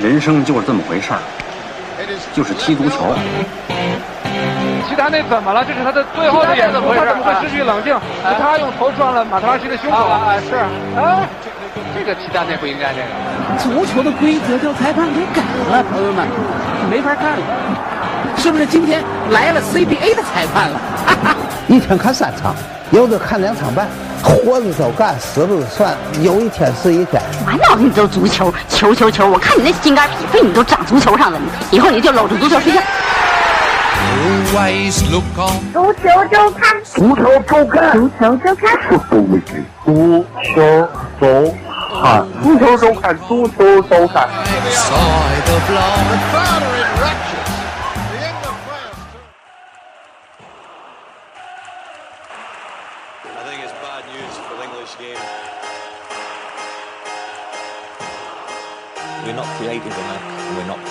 人生就是这么回事儿，就是踢足球。齐达内怎么了？这是他的最后的演出，他怎么会失去冷静？是他用头撞了马特拉齐的胸口。啊，是啊，这个齐达内不应该这个。足球的规则叫裁判给改了，朋友们，没法看了。是不是今天来了 CBA 的裁判了？一天看三场，有的看两场半，活着就干，死了就算，有一天是一天。满脑子你都足球，球球球！我看你那心肝脾肺，你都长足球上了，你以后你就搂着足球睡觉。足球周刊，足球周刊，足球周刊，足球周刊，足球周刊，足球周刊。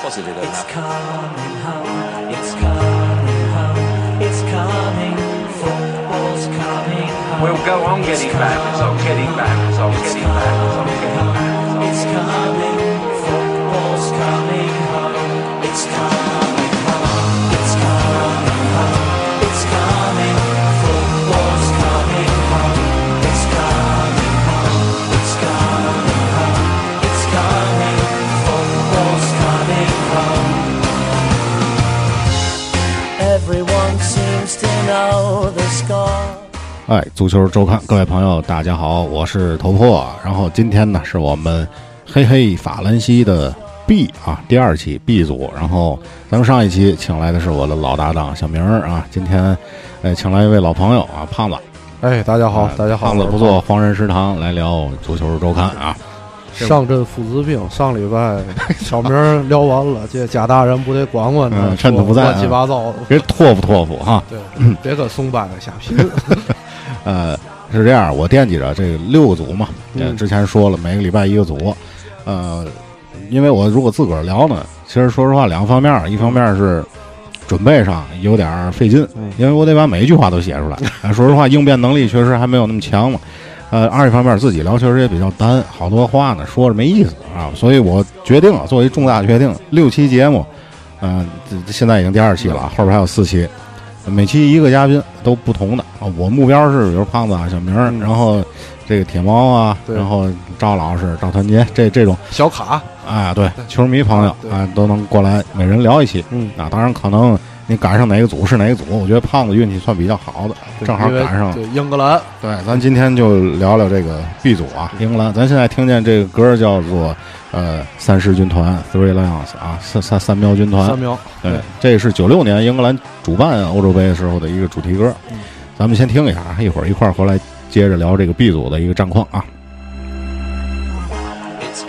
Positive enough. It's coming home. It's coming home. It's coming. Football's coming home. We'll go on getting back. It's on getting back. It's on getting back. It's on getting back. It's coming. Football's coming home. It's coming 哎，足球周刊，各位朋友，大家好，我是头破。然后今天呢，是我们嘿嘿法兰西的 B 啊，第二期 B 组。然后咱们上一期请来的是我的老搭档小明儿啊，今天哎请来一位老朋友啊，胖子。哎，大家好，大家好，胖子不做黄人食堂来聊足球周刊啊。上阵父子兵，上礼拜小明聊完了，这贾大人不得管管他，嗯趁他不在乱七八糟的，别托付托付哈。对，别跟松柏瞎贫。呃，是这样，我惦记着这个六个组嘛，嗯之前说了每个礼拜一个组，呃，因为我如果自个儿聊呢，其实说实话两个方面儿，一方面是准备上有点儿费劲，嗯因为我得把每一句话都写出来。啊 说实话，应变能力确实还没有那么强嘛。呃，二一方面自己聊确实也比较单，好多话呢说着没意思啊，所以我决定了作为重大决定，六期节目，嗯、这现在已经第二期了，后边还有四期，每期一个嘉宾都不同的啊。我目标是比如胖子啊、小明，然后这个铁猫啊，然后赵老师、赵团结这这种小卡，啊，对，球迷朋友对啊都能过来，每人聊一期。嗯啊，当然可能你赶上哪个组是哪个组，我觉得胖子运气算比较好的，正好赶上。对英格兰，对，咱今天就聊聊这个 B 组啊，英格兰。咱现在听见这个歌叫做呃三狮军团 Three Lions 啊，三三三喵军团。三秒，对，这是九六年英格兰主办欧洲杯的时候的一个主题歌。嗯咱们先听一下，一会儿一块儿回来接着聊这个 B 组的一个战况啊。It's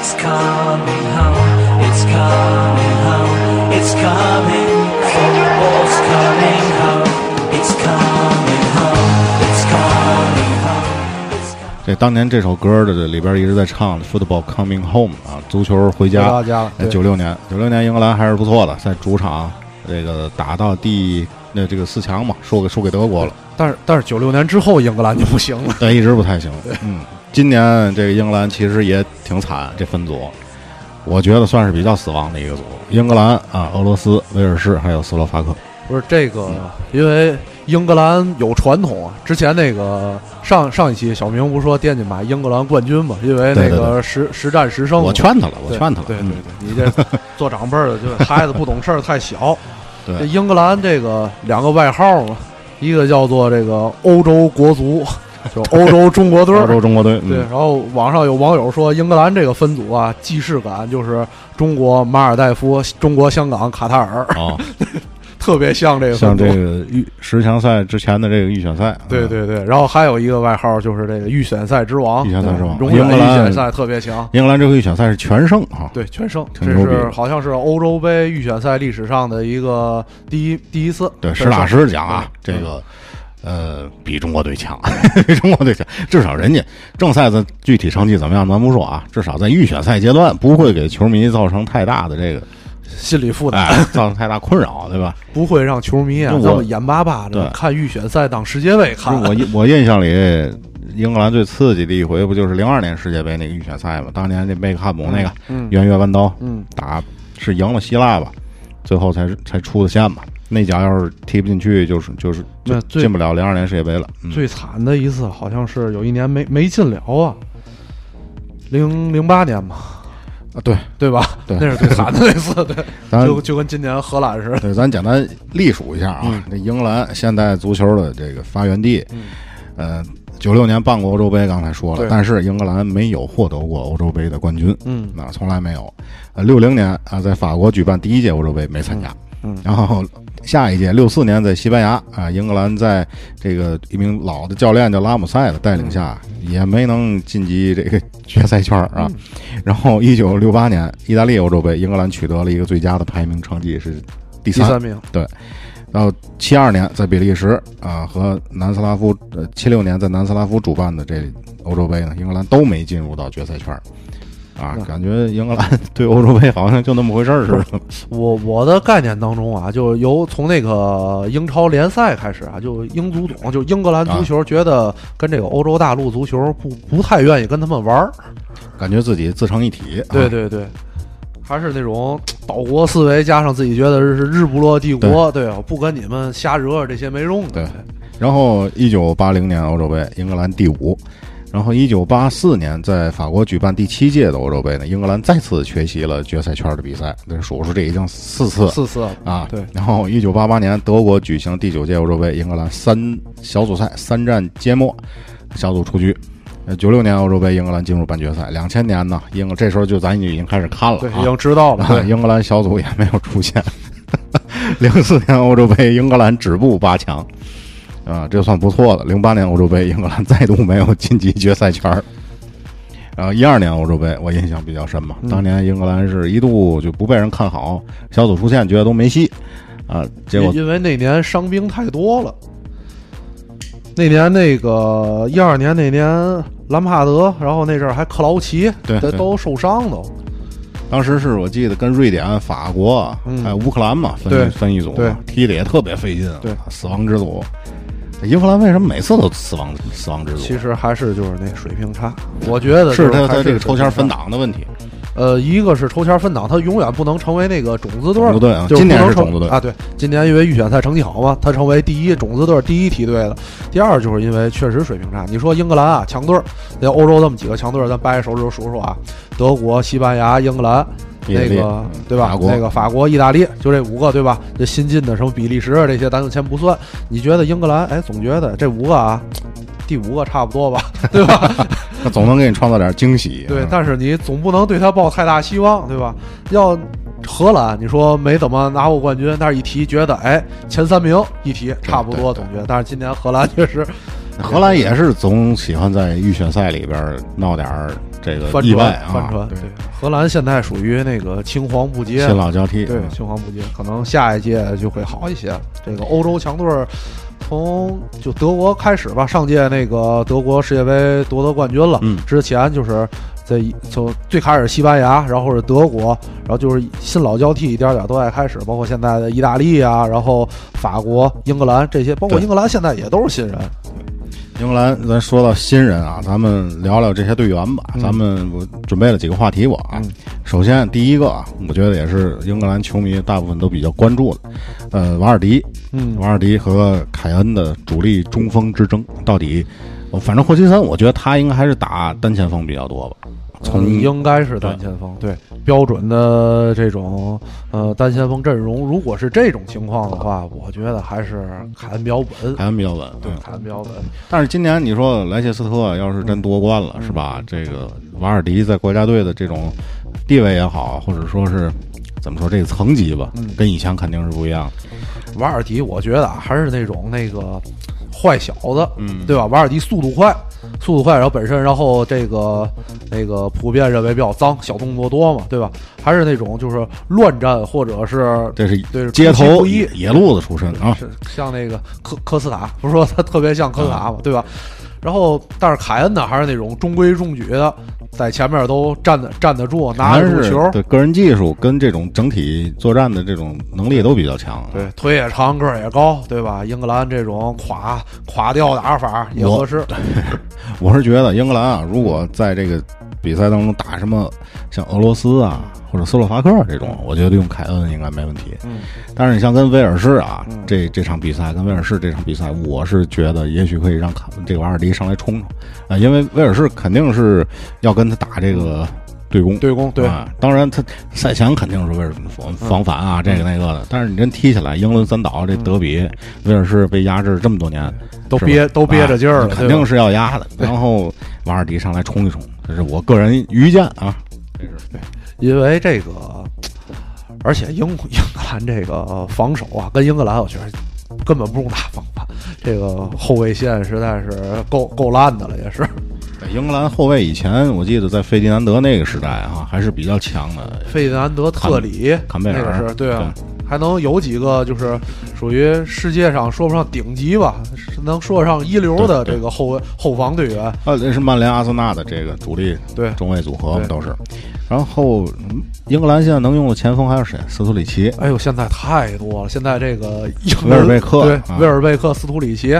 It's coming home. It's coming home. It's coming. Football's coming home. It's coming home. It's coming home. It's coming. 这当年这首歌的里边一直在唱的 “Football Coming Home” 啊，足球回家。九六年，九六年英格兰还是不错的，在主场这个打到第那这个四强嘛，输给输给德国了，但是但是九六年之后英格兰就不行了，但一直不太行。嗯，今年这个英格兰其实也挺惨，这分组，我觉得算是比较死亡的一个组。英格兰啊，俄罗斯、威尔士还有斯洛伐克。不是这个，因为英格兰有传统啊。之前那个上上一期小明不是说惦记买英格兰冠军嘛？因为那个实实战实胜。我劝他了，我劝他了。对对嗯对，你这做长辈的，就孩子不懂事儿太小。对这英格兰这个两个外号嘛，一个叫做这个欧洲国足，就欧洲中国队。欧洲中国队。对，嗯然后网上有网友说，英格兰这个分组啊，既视感就是中国马尔代夫、中国香港、卡塔尔，哦，特别像这个。像这个预十强赛之前的这个预选赛。嗯对对对，然后还有一个外号就是这个预选赛之王，预选赛之王英格兰预选赛特别强。英格兰这个预选赛是全胜啊。对，全胜，这是好像是欧洲杯预选赛历史上的一个第一第一次。对，实打实讲啊，这对个呃比中国队强，比 中国队强。至少人家正赛的具体成绩怎么样咱不说啊，至少在预选赛阶段不会给球迷造成太大的这个心理负担，哎造成太大困扰，对吧？不会让球迷啊就我这么眼巴巴的看预选赛当世界杯看。我印我印象里，英格兰最刺激的一回不就是零二年世界杯那个预选赛吗？当年那贝克汉姆那个嗯圆月弯刀，嗯，打是赢了希腊吧，最后才才出的线嘛。那脚要是踢不进去，就是就是就那最进不了零二年世界杯了。嗯最惨的一次好像是有一年没没进了啊，零零八年嘛，啊，对对吧？对那是最惨的那次，对，咱就就跟今年荷兰似的。对，咱简单历数一下啊，这英格兰现代足球的这个发源地，呃，九六年办过欧洲杯，刚才说了，但是英格兰没有获得过欧洲杯的冠军，嗯那从来没有。呃，六零年啊，在法国举办第一届欧洲杯没参加，嗯嗯然后下一届六四年在西班牙啊，英格兰在这个一名老的教练叫拉姆塞的带领下，也没能晋级这个决赛圈儿啊。嗯然后一九六八年意大利欧洲杯，英格兰取得了一个最佳的排名成绩是第三第三名对。然后七二年在比利时啊和南斯拉夫，呃七六年在南斯拉夫主办的这欧洲杯呢，英格兰都没进入到决赛圈儿啊，感觉英格兰对欧洲杯好像就那么回事儿似的。我我的概念当中啊，就由从那个英超联赛开始啊，就英足总，就英格兰足球觉得跟这个欧洲大陆足球不不太愿意跟他们玩儿，感觉自己自成一体。啊对对对，还是那种岛国思维，加上自己觉得是日不落帝国，对，我不跟你们瞎惹这些没用的。对，然后一九八零年欧洲杯，英格兰第五。然后一九八四年在法国举办第七届的欧洲杯呢，英格兰再次缺席了决赛圈的比赛，这数数这已经四次四次啊。对。然后一九八八年德国举行第九届欧洲杯，英格兰三小组赛三战皆末，小组出局。呃，九六年欧洲杯，英格兰进入半决赛。两千年呢，英这时候就咱已经开始看了、啊，对，已经知道了。对，英格兰小组也没有出现。零四年欧洲杯，英格兰止步八强。啊，这算不错的。零八年欧洲杯，英格兰再度没有晋级决赛圈儿。然后一二年欧洲杯，我印象比较深嘛，当年英格兰是一度就不被人看好，小组出线觉得都没戏啊，结果因为那年伤兵太多了。那年那个一二年那年，兰帕德，然后那阵儿还克劳奇，对对都受伤都。当时是我记得跟瑞典、法国嗯还有乌克兰嘛分分一组，踢的也特别费劲，对，死亡之组。英格兰为什么每次都死亡死亡之组？其实还是就是那水平差，我觉得是他他这个抽签分档的问题。呃，一个是抽签分档，他永远不能成为那个种子队种子队啊就是今年是种子队啊。对，今年因为预选赛成绩好嘛，他成为第一种子队第一梯队了。第二就是因为确实水平差。你说英格兰啊，强队儿，那欧洲这么几个强队儿，咱掰着手指头数数啊，德国、西班牙、英格兰。那个对吧那个法国、意大利，就这五个对吧？这新进的什么比利时啊这些，咱就先不算。你觉得英格兰？哎，总觉得这五个啊，第五个差不多吧，对吧？他总能给你创造点惊喜。对嗯，但是你总不能对他抱太大希望，对吧？要荷兰，你说没怎么拿过冠军，但是一提觉得，哎，前三名一提差不多，总觉得。但是今年荷兰确实荷兰也是总喜欢在预选赛里边闹点儿这个翻意外啊，船。对对，荷兰现在属于那个青黄不接，新老交替对嗯，青黄不接，可能下一届就会好一些。这个欧洲强队儿。从就德国开始吧，上届那个德国世界杯夺得冠军了。嗯之前就是在从最开始西班牙，然后是德国，然后就是新老交替，一点点都在开始，包括现在的意大利啊，然后法国、英格兰这些，包括英格兰现在也都是新人。英格兰，咱说到新人啊，咱们聊聊这些队员吧。嗯咱们我准备了几个话题我啊。首先第一个啊，我觉得也是英格兰球迷大部分都比较关注的，呃，瓦尔迪，嗯瓦尔迪和凯恩的主力中锋之争，到底，反正霍奇森，我觉得他应该还是打单前锋比较多吧。从嗯应该是单前锋，对标准的这种呃单前锋阵容，如果是这种情况的话，我觉得还是凯恩比较稳。凯恩比较稳，对，凯恩比较稳。但是今年你说莱切斯特要是真夺冠嗯了，是吧？这个瓦尔迪在国家队的这种地位也好，或者说是怎么说这个层级吧，嗯跟以前肯定是不一样的。瓦尔迪，我觉得啊，还是那种那个坏小子，嗯对吧？瓦尔迪速度快，速度快，然后本身，然后这个那个普遍认为比较脏，小动作多嘛，对吧？还是那种就是乱战或者是这是对街头一野路子出身啊，像那个科科斯塔，不是说他特别像科斯塔嘛，对吧？然后，但是凯恩呢，还是那种中规中矩的，在前面都站得站得住，拿得住球。对个人技术跟这种整体作战的这种能力都比较强。对，腿也长，个儿也高，对吧？英格兰这种垮垮掉打法也合适。我是觉得英格兰啊，如果在这个比赛当中打什么像俄罗斯啊或者斯洛伐克这种，我觉得用凯恩应该没问题。嗯，但是你像跟威尔士啊，这这场比赛跟威尔士这场比赛，我是觉得也许可以让卡这个瓦尔迪上来冲冲啊，因为威尔士肯定是要跟他打这个。对攻，对攻，对啊，当然他赛前肯定是为了防防反啊，这个那个的。但是你真踢起来，英伦三岛这德比，威尔士被压制这么多年，都憋都憋着劲儿了，肯定是要压的。然后瓦尔迪上来冲一冲，这是我个人愚见啊。这是对，因为这个，而且英英格兰这个防守啊，跟英格兰我觉得根本不用打防反，这个后卫线实在是够够烂的了，也是。英格兰后卫以前我记得在费迪南德那个时代啊，还是比较强的。费迪南德、特里、坎贝尔是，对啊，还能有几个就是属于世界上说不上顶级吧，能说上一流的这个后卫后防队员。啊，这是曼联、阿森纳的这个主力对中卫组合嘛都是。然后英格兰现在能用的前锋还有谁？斯图里奇。哎呦，现在太多了。现在这个威尔贝克，对，威尔贝克、斯图里奇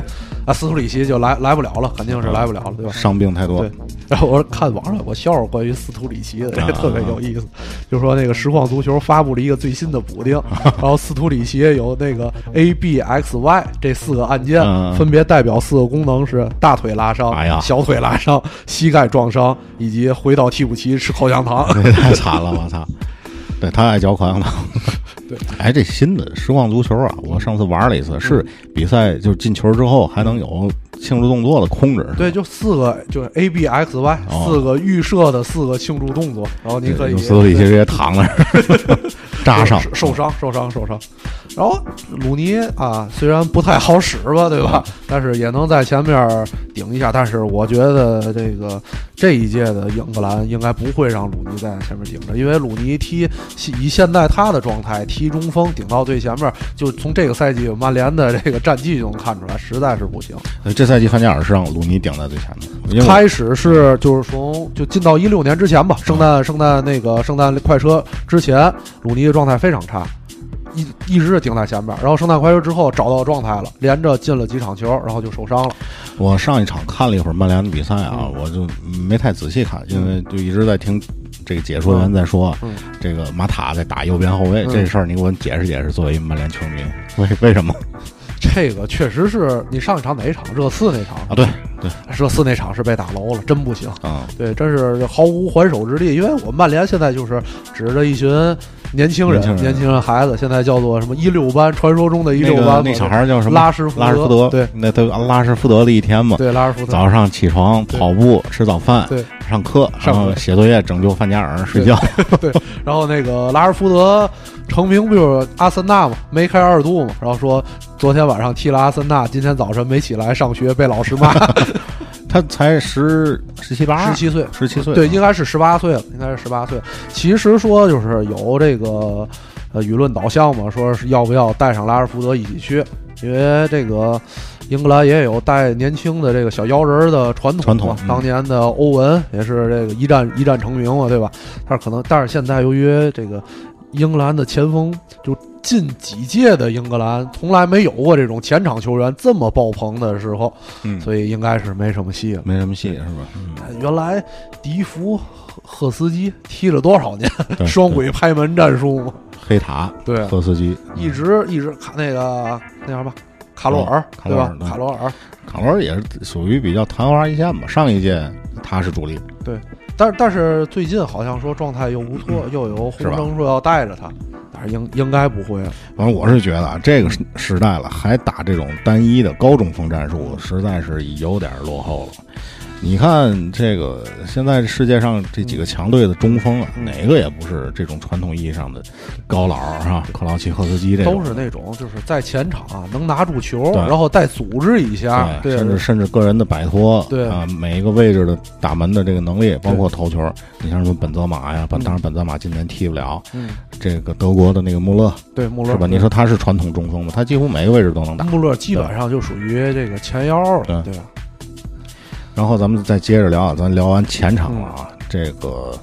啊，斯图里奇就来来不了了，肯定是来不了了，对吧？伤病太多。对。然后我看网上有个笑话，关于斯图里奇的，这个特别有意思，就是说那个实况足球发布了一个最新的补丁，然后斯图里奇有那个 A、B、X、Y 这四个按键，分别代表四个功能是大腿拉伤、小腿拉伤、膝盖撞伤以及回到替补席吃口香糖。太惨了，我操！对他爱嚼口香糖。对，哎，这新的实况足球啊，我上次玩了一次，是比赛就是进球之后还能有庆祝动作的控制。对，就四个，就是 A B X Y 四个预设的四个庆祝动作，然后你可以。斯图里奇直接躺那儿，扎伤，受伤，受伤，受伤。然后鲁尼啊，虽然不太好使吧，对吧？但是也能在前面顶一下。但是我觉得这个这一届的英格兰应该不会让鲁尼在前面顶着，因为鲁尼踢以现在他的状态踢中锋顶到最前面，就从这个赛季曼联的这个战绩就能看出来，实在是不行。这赛季范加尔是让鲁尼顶在最前面，开始是就是从就进到一六年之前吧，圣诞圣诞那个圣诞快车之前，鲁尼的状态非常差。一一直是顶在前面，然后圣诞快车之后找到状态了，连着进了几场球，然后就受伤了。我上一场看了一会儿曼联的比赛啊，我就没太仔细看，因为就一直在听这个解说员在说，这个马塔在打右边后卫这事儿，你给我解释解释。作为曼联球迷，为为什么？这个确实是你上一场哪一场？热刺那场啊？对对，热刺那场是被打楼了，真不行啊！对，真是毫无还手之力。因为我们曼联现在就是指着一群。年轻人，年轻人，孩子，现在叫做什么一六班？传说中的一六班，那小孩叫什么？拉什福德，拉什福德，对，那都拉什福德的一天嘛。对，拉什福德。早上起床跑步，吃早饭，对，上课，上课写作业，拯救范加尔，睡觉。对，然后那个拉什福德成名不就是阿森纳嘛？梅开二度嘛？然后说昨天晚上踢了阿森纳，今天早晨没起来上学，被老师骂。他才十十七八，十七岁，十七岁，对，应该是十八岁了，应该是十八岁。其实说就是有这个。呃，舆论导向嘛，说是要不要带上拉尔福德一起去？因为这个英格兰也有带年轻的这个小妖人的传统。传统，当年的欧文也是这个一战一战成名嘛，对吧？但是可能，但是现在由于这个英格兰的前锋，就近几届的英格兰从来没有过这种前场球员这么爆棚的时候，嗯，所以应该是没什么戏了，没什么戏是吧？嗯，原来迪福赫斯基踢了多少年双轨拍门战术嘛？黑塔对赫斯基一直一直卡那个那叫什么卡罗尔对吧？卡罗尔卡罗尔也是属于比较昙花一现吧。上一届他是主力，对，但但是最近好像说状态又不错，又有呼声说要带着他，但是应应该不会。反正我是觉得啊，这个时代了还打这种单一的高中锋战术，实在是有点落后了。你看这个，现在世界上这几个强队的中锋啊，哪个也不是这种传统意义上的高老是吧？克劳奇、赫斯基这都是那种就是在前场啊能拿住球，然后再组织一下，对，甚至甚至个人的摆脱，对啊，每一个位置的打门的这个能力，包括头球。你像什么本泽马呀，本当然本泽马今年踢不了，嗯，这个德国的那个穆勒，对穆勒是吧？你说他是传统中锋吗？他几乎每个位置都能打。穆勒基本上就属于这个前腰，对对吧？然后咱们再接着聊啊，咱聊完前场了啊，这个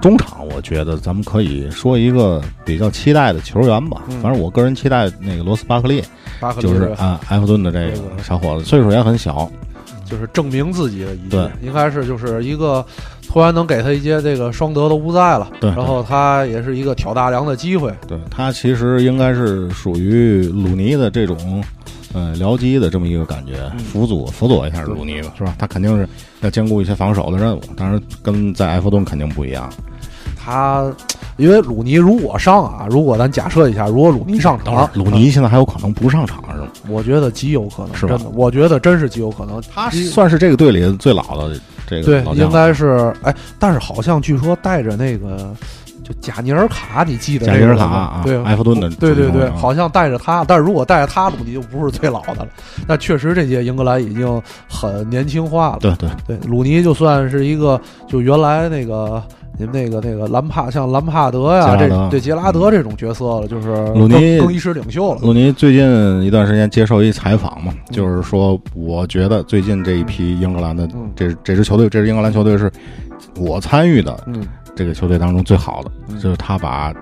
中场，我觉得咱们可以说一个比较期待的球员吧。嗯。反正我个人期待那个罗斯巴克利，巴克利就是啊，埃弗顿的这个小伙子，岁数也很小，就是证明自己的一对。届，应该是就是一个突然能给他一些这个双德都不在了，对。然后他也是一个挑大梁的机会，对他其实应该是属于鲁尼的这种。呃，僚机的这么一个感觉，嗯辅佐辅佐一下鲁尼吧，是吧？他肯定是要兼顾一些防守的任务，当然跟在埃弗顿肯定不一样。他因为鲁尼如果上啊，如果咱假设一下，如果鲁尼上场，鲁尼现在还有可能不上场是吗？我觉得极有可能，是的，我觉得真是极有可能。他算是这个队里最老的这个对老，将应该是哎，但是好像据说带着那个。就贾尼尔卡，你记得贾尼尔卡啊对，埃弗顿的对对对，好像带着他，但是如果带着他，鲁尼就不是最老的了。那确实这届英格兰已经很年轻化了。对对对，鲁尼就算是一个，就原来那个你们那个那个兰帕，像兰帕德呀，这对杰拉德这种角色了，就是鲁尼更更衣室领袖了。鲁尼最近一段时间接受一采访嘛，就是说，我觉得最近这一批英格兰的这这支球队，这支英格兰球队是我参与的嗯这个球队当中最好的，就是他把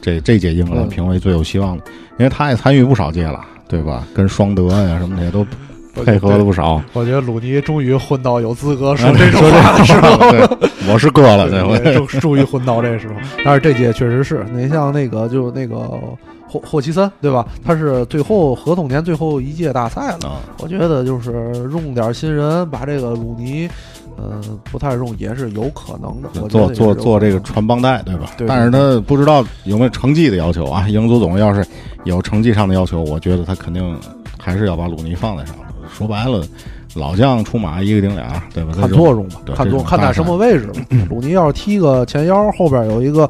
这这届英格兰嗯评为最有希望的，因为他也参与不少届了，对吧？跟双德呀什么的也都配合了不少。我觉得鲁尼终于混到有资格说啊这种话的时候，对我是哥了这回终终于混到这时候。但是这届确实是，你像那个就那个霍霍奇森，对吧？他是最后合同年最后一届大赛了。啊我觉得就是用点新人，把这个鲁尼，嗯、不太用也是有可能的。我做做做这个可能传帮带，对吧？对但是他不知道有没有成绩的要求啊。英足总要是有成绩上的要求，我觉得他肯定还是要把鲁尼放在上头。说白了，老将出马一个顶俩，对吧？看作用吧，看作看在什么位置吧。鲁尼要是踢个前腰，后边有一个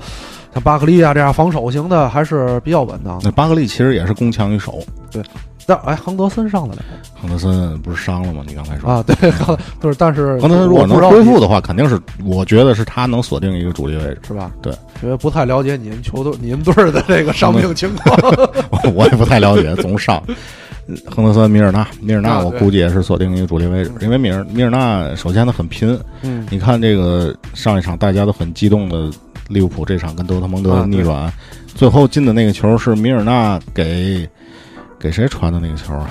像巴克利啊这样防守型的，还是比较稳当。那巴克利其实也是攻强于守。对，但哎，亨德森上得了亨德森不是伤了吗？你刚才说啊？对，就是但是亨德森如果能恢复的话，肯定是我觉得是他能锁定一个主力位置，是吧？对，因为不太了解你们球队、你们队儿的这个伤病情况。我也不太了解，总伤。亨德森、米尔纳，米尔纳我估计也是锁定一个主力位置，因为米尔米尔纳首先他很拼，嗯你看这个上一场大家都很激动的利物浦这场跟德特蒙德逆转，最后进的那个球是米尔纳给给谁传的那个球啊？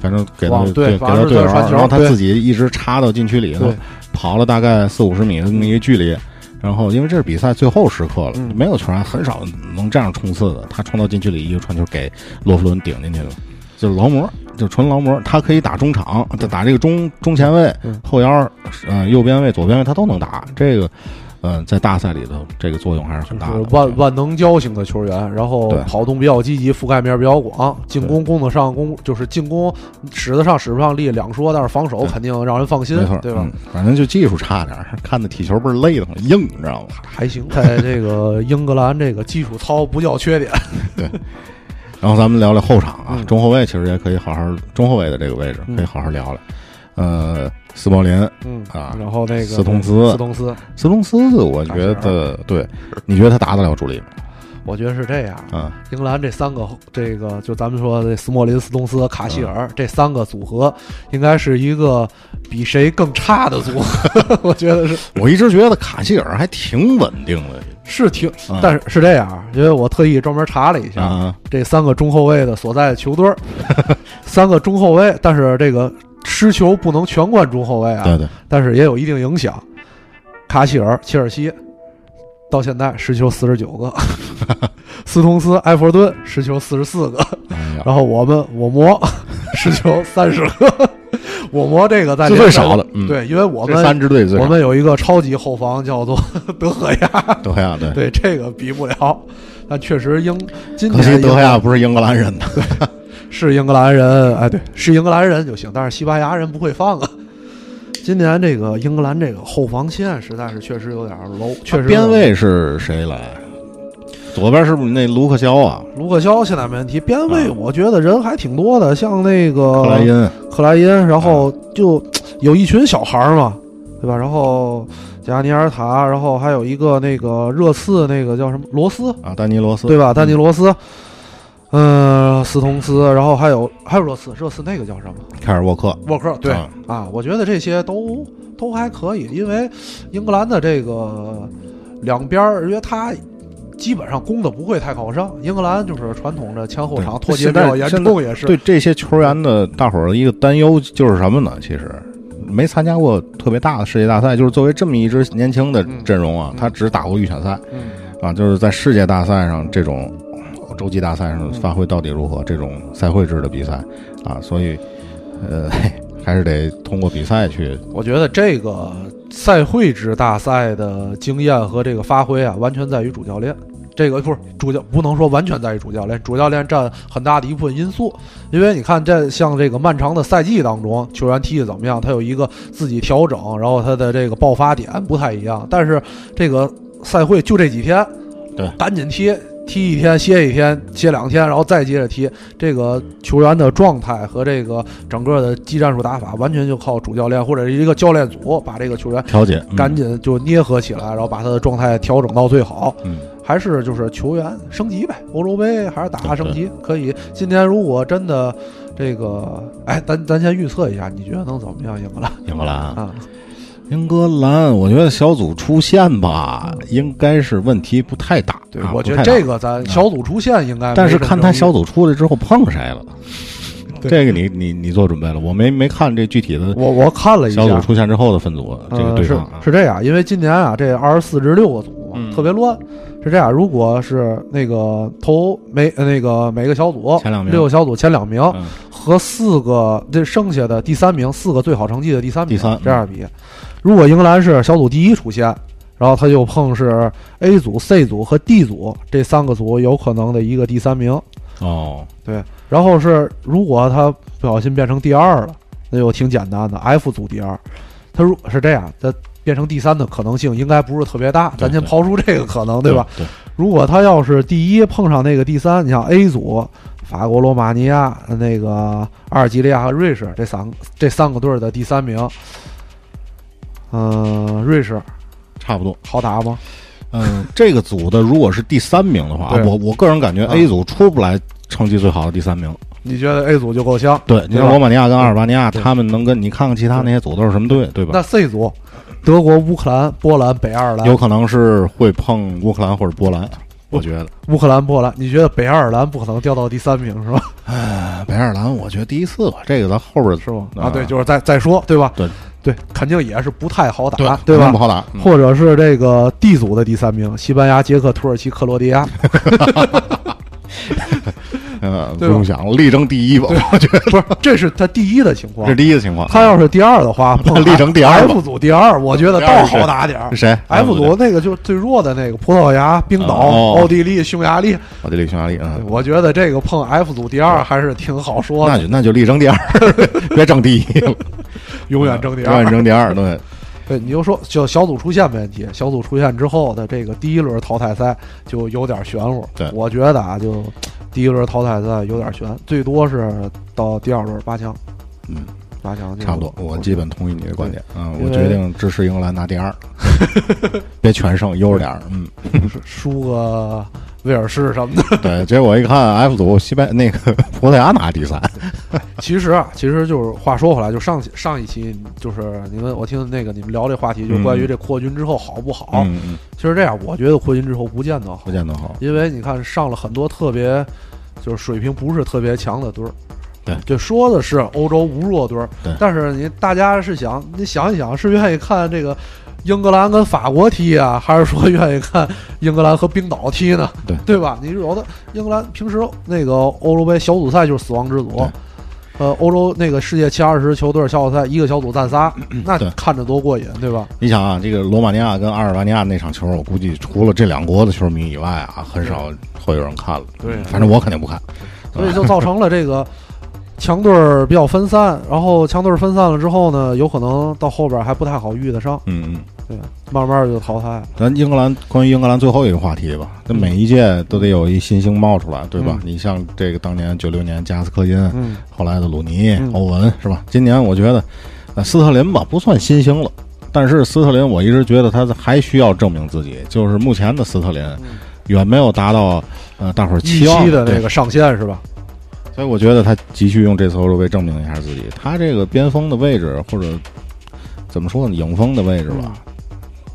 反正给到对给到队友，传球然后他自己一直插到禁区里头，跑了大概四五十米的那么一个距离。然后，因为这是比赛最后时刻了，嗯没有球员很少能这样冲刺的。他冲到禁区里，一个传球给洛夫伦顶进去了，就是劳模，就纯劳模。他可以打中场，他打这个中中前卫、嗯后腰，呃，右边卫、左边卫他都能打。这个，呃，在大赛里头，这个作用还是很大的。万万能胶型的球员，然后跑动比较积极，覆盖面比较广，进攻攻得上攻，就是进攻使得上使不上力两说，但是防守肯定让人放心对吧？嗯反正就技术差点儿，看的踢球倍儿累的很，硬，你知道吗？还行，在这个英格兰这个基础操不叫缺点。对。然后咱们聊聊后场啊，嗯中后卫其实也可以好好，中后卫的这个位置嗯可以好好聊聊。呃，斯莫林，嗯啊，然后那个斯通斯，斯通斯，斯通斯，我觉得对，你觉得他打得了主力吗？我觉得是这样。啊，英格兰这三个，这个就咱们说的斯莫林、斯通斯、卡希尔、这三个组合，应该是一个比谁更差的组合。我觉得是，我一直觉得卡希尔还挺稳定的，是挺啊，但是是这样，因为我特意专门查了一下，啊，这三个中后卫的所在的球队儿，三个中后卫，但是这个失球不能全冠中后卫啊，对对，但是也有一定影响。卡希尔、切尔西到现在失球四十九个，斯通斯、埃弗顿失球四十四个，哎，然后我们我魔 失球三十个，我魔这个在是最少的嗯。对，因为我们三支队最我们有一个超级后防叫做 德赫亚，德赫亚对，对这个比不了，但确实英今可年德赫亚不是英格兰人的，是英格兰人，哎，对，是英格兰人就行，但是西班牙人不会放啊。今年这个英格兰这个后防线实在是确实有点 low，确实边卫是谁来？左边是不是那卢克肖啊？卢克肖现在没问题，边卫啊我觉得人还挺多的，像那个克莱因，啊克莱因，然后就有一群小孩儿嘛，对吧？然后加尼尔塔，然后还有一个那个热刺那个叫什么罗斯，啊，丹尼罗斯，对吧？丹尼罗斯，嗯，斯通斯，然后还有还有热刺，热刺那个叫什么？凯尔沃克，沃克，对、嗯啊，我觉得这些都都还可以，因为英格兰的这个两边儿，因为他基本上攻的不会太靠上。英格兰就是传统的前后场脱节现在比较严现在重，也是对这些球员的大伙儿的一个担忧就是什么呢？其实没参加过特别大的世界大赛，就是作为这么一支年轻的阵容啊，他只打过预选赛，嗯啊，就是在世界大赛上这种洲际大赛上发挥到底如何？这种赛会制的比赛啊，所以呃，还是得通过比赛去我觉得这个赛会制大赛的经验和这个发挥啊，完全在于主教练。这个不是主教，不能说完全在于主教练，主教练占很大的一部分因素。因为你看，这像这个漫长的赛季当中，球员踢得怎么样，他有一个自己调整，然后他的这个爆发点不太一样。但是这个赛会就这几天，对，赶紧踢，踢一天歇一天，歇两天，然后再接着踢。这个球员的状态和这个整个的技战术打法，完全就靠主教练或者是一个教练组把这个球员调节嗯赶紧就捏合起来，然后把他的状态调整到最好。嗯，还是就是球员升级呗，欧洲杯还是打打升级可以。今天如果真的这个，哎，咱咱先预测一下，你觉得能怎么样？赢格兰？英格兰啊，英格兰，我觉得小组出线吧，应该是问题不太大。对，啊我觉得这个咱小组出线应该。但是看他小组出来之后碰谁了，这个你你你做准备了？我没没看这具体的，我我看了一下小组出现之后的分组这个对抗啊，是这样，因为今年啊，这二十四至六个组特别乱。是这样，如果是那个头每呃那个每个小组前两名六个小组前两名、嗯和四个这剩下的第三名四个最好成绩的第三名第三这样比。如果英格兰是小组第一出现，然后他就碰是 A 组、C 组和 D 组这三个组有可能的一个第三名。哦，对，然后是如果他不小心变成第二了，那就挺简单的，F 组第二。他如果是这样，他变成第三的可能性应该不是特别大，咱先抛出这个可能，对吧？对，如果他要是第一碰上那个第三，你像 A 组，法国、罗马尼亚、那个阿尔及利亚和瑞士这三个这三个队儿的第三名，嗯、瑞士差不多好打吗？嗯，这个组的如果是第三名的话，对我我个人感觉啊 A 组出不来成绩最好的第三名。你觉得 A 组就够呛？对，你吧像罗马尼亚跟阿尔巴尼亚，他们能跟你看看其他那些组都是什么队，对吧？那 C 组，德国、乌克兰、波兰、北爱尔兰，有可能是会碰乌克兰或者波兰，我觉得。乌克兰、波兰，你觉得北爱尔兰不可能掉到第三名是吧？哎，北爱尔兰，我觉得第一次吧，这个咱后边是吧？啊，对，就是再再说，对吧？对对，肯定也是不太好打，对对吧？不好打嗯或者是这个 D 组的第三名，西班牙、捷克、土耳其、克罗地亚。嗯，不用想，力争第一吧，我觉得不是，这是他第一的情况，这是第一的情况。他要是第二的话，碰 力争第二 F 组第二，我觉得倒好打点儿。是谁？F 组那个就是最弱的那个，葡萄牙、冰岛、哦奥地利、匈牙利。奥地利、匈牙利，嗯，我觉得这个碰 F 组第二还是挺好说的。那就那就力争第二，别争第一了，永远争第二，永远争第二，对。对，你就说就小组出线没问题，小组出线之后的这个第一轮淘汰赛就有点玄乎。对我觉得啊，就第一轮淘汰赛有点悬，最多是到第二轮八强。嗯，八强差不多，我基本同意你的观点。嗯，我决定支持英格兰拿第二，别全胜，悠着点儿。嗯，输个威尔士什么的。对，结果一看 F 组西班那个 葡萄牙拿第三，其实啊，其实就是话说回来，就上期上一期就是你们我听那个你们聊这话题，就关于这扩军之后好不好？嗯嗯，其实这样，我觉得扩军之后不见得好，不见得好，因为你看上了很多特别就是水平不是特别强的队儿。对，这说的是欧洲无弱队儿对，但是你大家是想你想一想，是愿意看这个英格兰跟法国踢啊，还是说愿意看英格兰和冰岛踢呢？对对吧？你有的英格兰平时那个欧洲杯小组赛就是死亡之组，呃，欧洲那个世界前二十球队小组赛一个小组占仨，那看着多过瘾，对吧？你想啊，这个罗马尼亚跟阿尔巴尼亚那场球，我估计除了这两国的球迷以外啊，很少会有人看了。对反正我肯定不看。所以就造成了这个强队儿比较分散，然后强队儿分散了之后呢，有可能到后边还不太好遇得上，嗯嗯。对，慢慢就淘汰了。咱英格兰关于英格兰最后一个话题吧，那每一届都得有一新星冒出来，对吧？嗯你像这个当年九六年加斯科因，嗯后来的鲁尼、嗯欧文，是吧？今年我觉得，呃，斯特林吧不算新星了，但是斯特林我一直觉得他还需要证明自己，就是目前的斯特林，远没有达到呃大伙儿期望期的那个上限是吧？所以我觉得他急需用这次欧洲杯证明一下自己。他这个边锋的位置，或者怎么说呢，影锋的位置吧，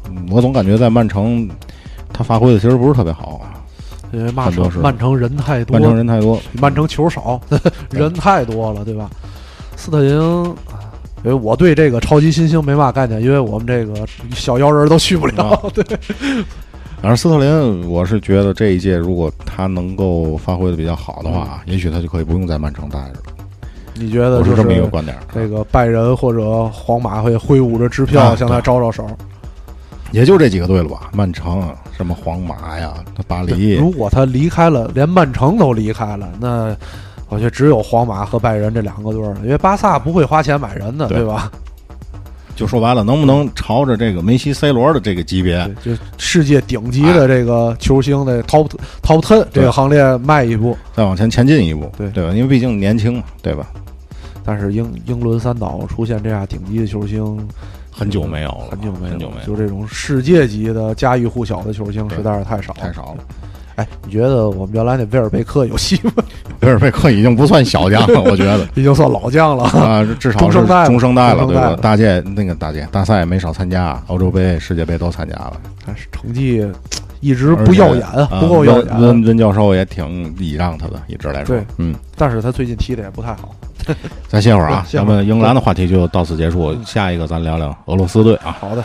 嗯我总感觉在曼城他发挥的其实不是特别好啊。因为曼城是曼城人太多，曼城人太多，曼城球少，人太多了，对吧？斯特林，因为我对这个超级新星没嘛概念，因为我们这个小妖人都去不了。啊对，反正斯特林，我是觉得这一届如果他能够发挥的比较好的话，也许他就可以不用在曼城待着了。你觉得是这么一个观点。这个拜仁或者皇马会挥舞着支票啊向他招招手？也就这几个队了吧，曼城、什么皇马呀、巴黎。如果他离开了，连曼城都离开了，那我觉得只有皇马和拜仁这两个队了，因为巴萨不会花钱买人的，对对吧？就说白了，能不能朝着这个梅西、C 罗的这个级别，就世界顶级的这个球星的 top top ten 这个行列迈一步，再往前前进一步，对对吧？因为毕竟年轻嘛，对吧？但是英英伦三岛出现这样顶级的球星，很久没有了，很久没有，很久没有，就这种世界级的家喻户晓的球星实在是太少太少了。哎，你觉得我们原来那威尔贝克有戏吗？威尔贝克已经不算小将了，我觉得 已经算老将了啊，至少是中生代了？对吧大届那个大届大赛没少参加，欧洲杯、世界杯都参加了，但是成绩一直不耀眼，不够耀眼。温温温教授也挺礼让他的，一直来说，对，嗯。但是他最近踢的也不太好。再歇会儿啊，咱们英格兰的话题就到此结束，下一个咱聊聊俄罗斯队啊。好的。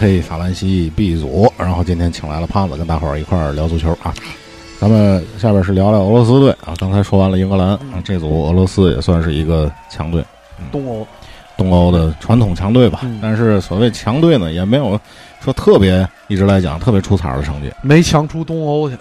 黑黑法兰西 B 组，然后今天请来了胖子跟大伙儿一块儿聊足球啊。咱们下边是聊聊俄罗斯队啊，刚才说完了英格兰啊，这组俄罗斯也算是一个强队，东欧，东欧的传统强队吧。但是所谓强队呢，也没有说特别一直来讲特别出彩的成绩没强出东欧去，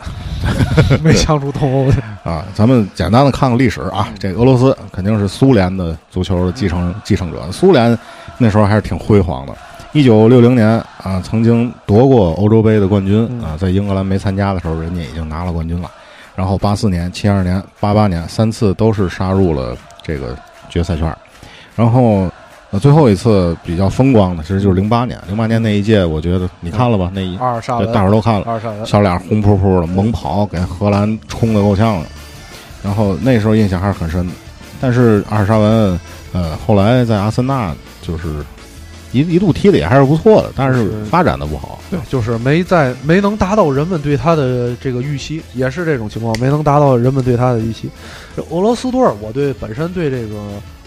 没强出东欧去。啊。咱们简单的看看历史啊，这个俄罗斯肯定是苏联的足球的继承继承者，苏联那时候还是挺辉煌的。一九六零年啊，曾经夺过欧洲杯的冠军啊，在英格兰没参加的时候，人家已经拿了冠军了。然后八四年、七二年、八八年三次都是杀入了这个决赛圈。然后呃最后一次比较风光的，其实就是零八年。零八年那一届，我觉得你看了吧？那一阿尔沙文对大伙儿都看了，阿尔沙文小脸红扑扑的，猛跑给荷兰冲的够呛了。然后那时候印象还是很深的。但是阿尔沙文呃后来在阿森纳就是。一一度踢的也还是不错的，但是发展的不好。对，就是没在没能达到人们对他的这个预期，也是这种情况，没能达到人们对他的预期。这俄罗斯队儿，我对本身对这个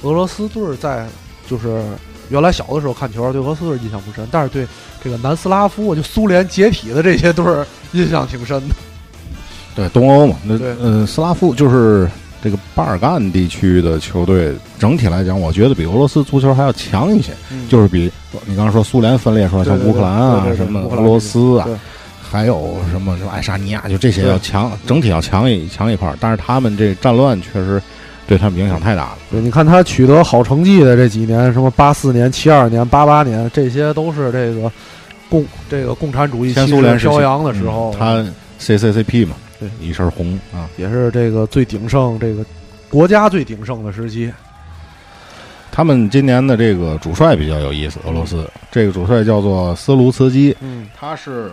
俄罗斯队儿在就是原来小的时候看球，对俄罗斯队儿印象不深，但是对这个南斯拉夫就苏联解体的这些队儿印象挺深的。对，东欧嘛，那呃，斯拉夫就是这个巴尔干地区的球队，整体来讲，我觉得比俄罗斯足球还要强一些。嗯就是比你刚刚说苏联分裂出来，像乌克兰啊、什么俄罗斯啊，还有什么什么爱沙尼亚，就这些要强，整体要强一强一块儿。但是他们这战乱确实对他们影响太大了。对，你看他取得好成绩的这几年，什么八四年、七二年、八八年，这些都是这个共这个共产主义气前苏联飘扬的时候，嗯他 CCCP 嘛，对，一身红啊，也是这个最鼎盛，这个国家最鼎盛的时期。他们今年的这个主帅比较有意思，俄罗斯这个主帅叫做斯卢茨基，嗯，他是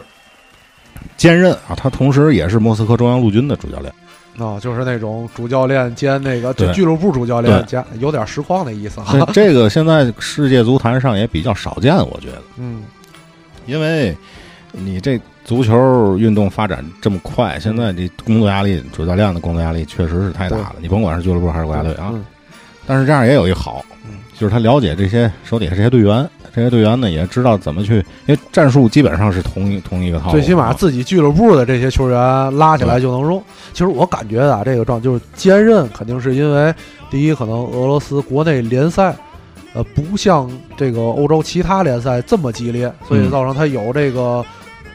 兼任啊，他同时也是莫斯科中央陆军的主教练。啊，就是那种主教练兼那个就俱乐部主教练对加，有点实况的意思。这个现在世界足坛上也比较少见，我觉得，嗯，因为你这足球运动发展这么快，现在这工作压力，主教练的工作压力确实是太大了。你甭管是俱乐部还是国家队啊，嗯但是这样也有一好，就是他了解这些手底下这些队员，这些队员呢也知道怎么去，因为战术基本上是同一同一个套路，最起码啊自己俱乐部的这些球员拉起来就能用。其实我感觉啊，这个状就是坚韧，肯定是因为第一，可能俄罗斯国内联赛，呃，不像这个欧洲其他联赛这么激烈，所以嗯造成他有这个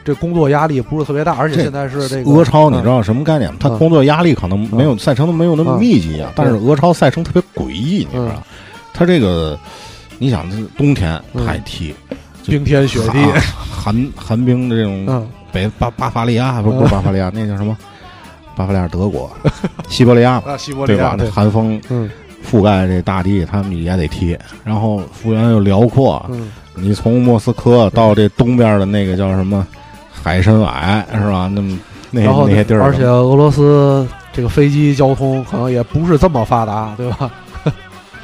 这工作压力不是特别大，而且现在是这个俄超，你嗯知道什么概念吗？他嗯工作压力可能没有赛程都没有那么密集啊，但是俄超赛程特别诡异，你知道？他这个，你想，这冬天他也踢，冰天雪地啊寒寒冰的这种嗯北巴巴伐利亚不是不是巴伐利亚，那叫什么？巴伐利亚德国，西伯利亚 啊西伯利亚对吧？那寒风嗯覆盖这大地，他们也得踢。然后幅员又辽阔，嗯你从莫斯科到这东边的那个叫什么海参崴是吧？那么那然后那些地儿，而且俄罗斯这个飞机交通可能也不是这么发达，对吧？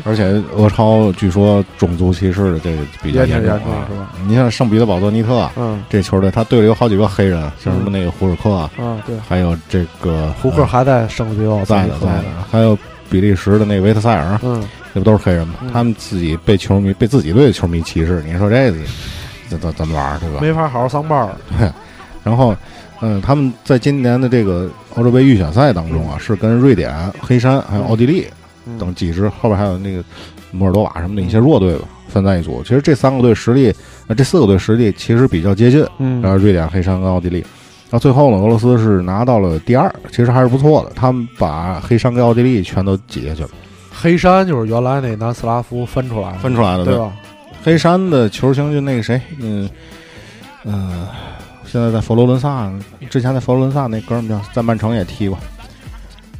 而且俄超据说种族歧视的这个比较严重啊是吧？你像圣彼得堡多尼特啊，嗯这球队他队里有好几个黑人，像什么那个胡尔克啊，嗯对还有这个胡克还在圣彼得堡在的在的，还有比利时的那个维特塞尔，嗯，这不都是黑人吗？嗯他们自己被球迷被自己队的球迷歧视，你说这个这怎怎么玩儿对吧？没法好好上班儿。对，然后，嗯，他们在今年的这个欧洲杯预选赛当中啊，是跟瑞典、黑山还有奥地利嗯等几支，后边还有那个摩尔多瓦什么的一些弱队吧，分在一组。其实这三个队实力，呃，这四个队实力其实比较接近，嗯然后瑞典、黑山跟奥地利。然后最后呢，俄罗斯是拿到了第二，其实还是不错的。他们把黑山跟奥地利全都挤下去了。黑山就是原来那南斯拉夫分出来的，分出来的对吧？黑山的球星就那个谁，嗯嗯、现在在佛罗伦萨，之前在佛罗伦萨那哥们儿叫在曼城也踢过，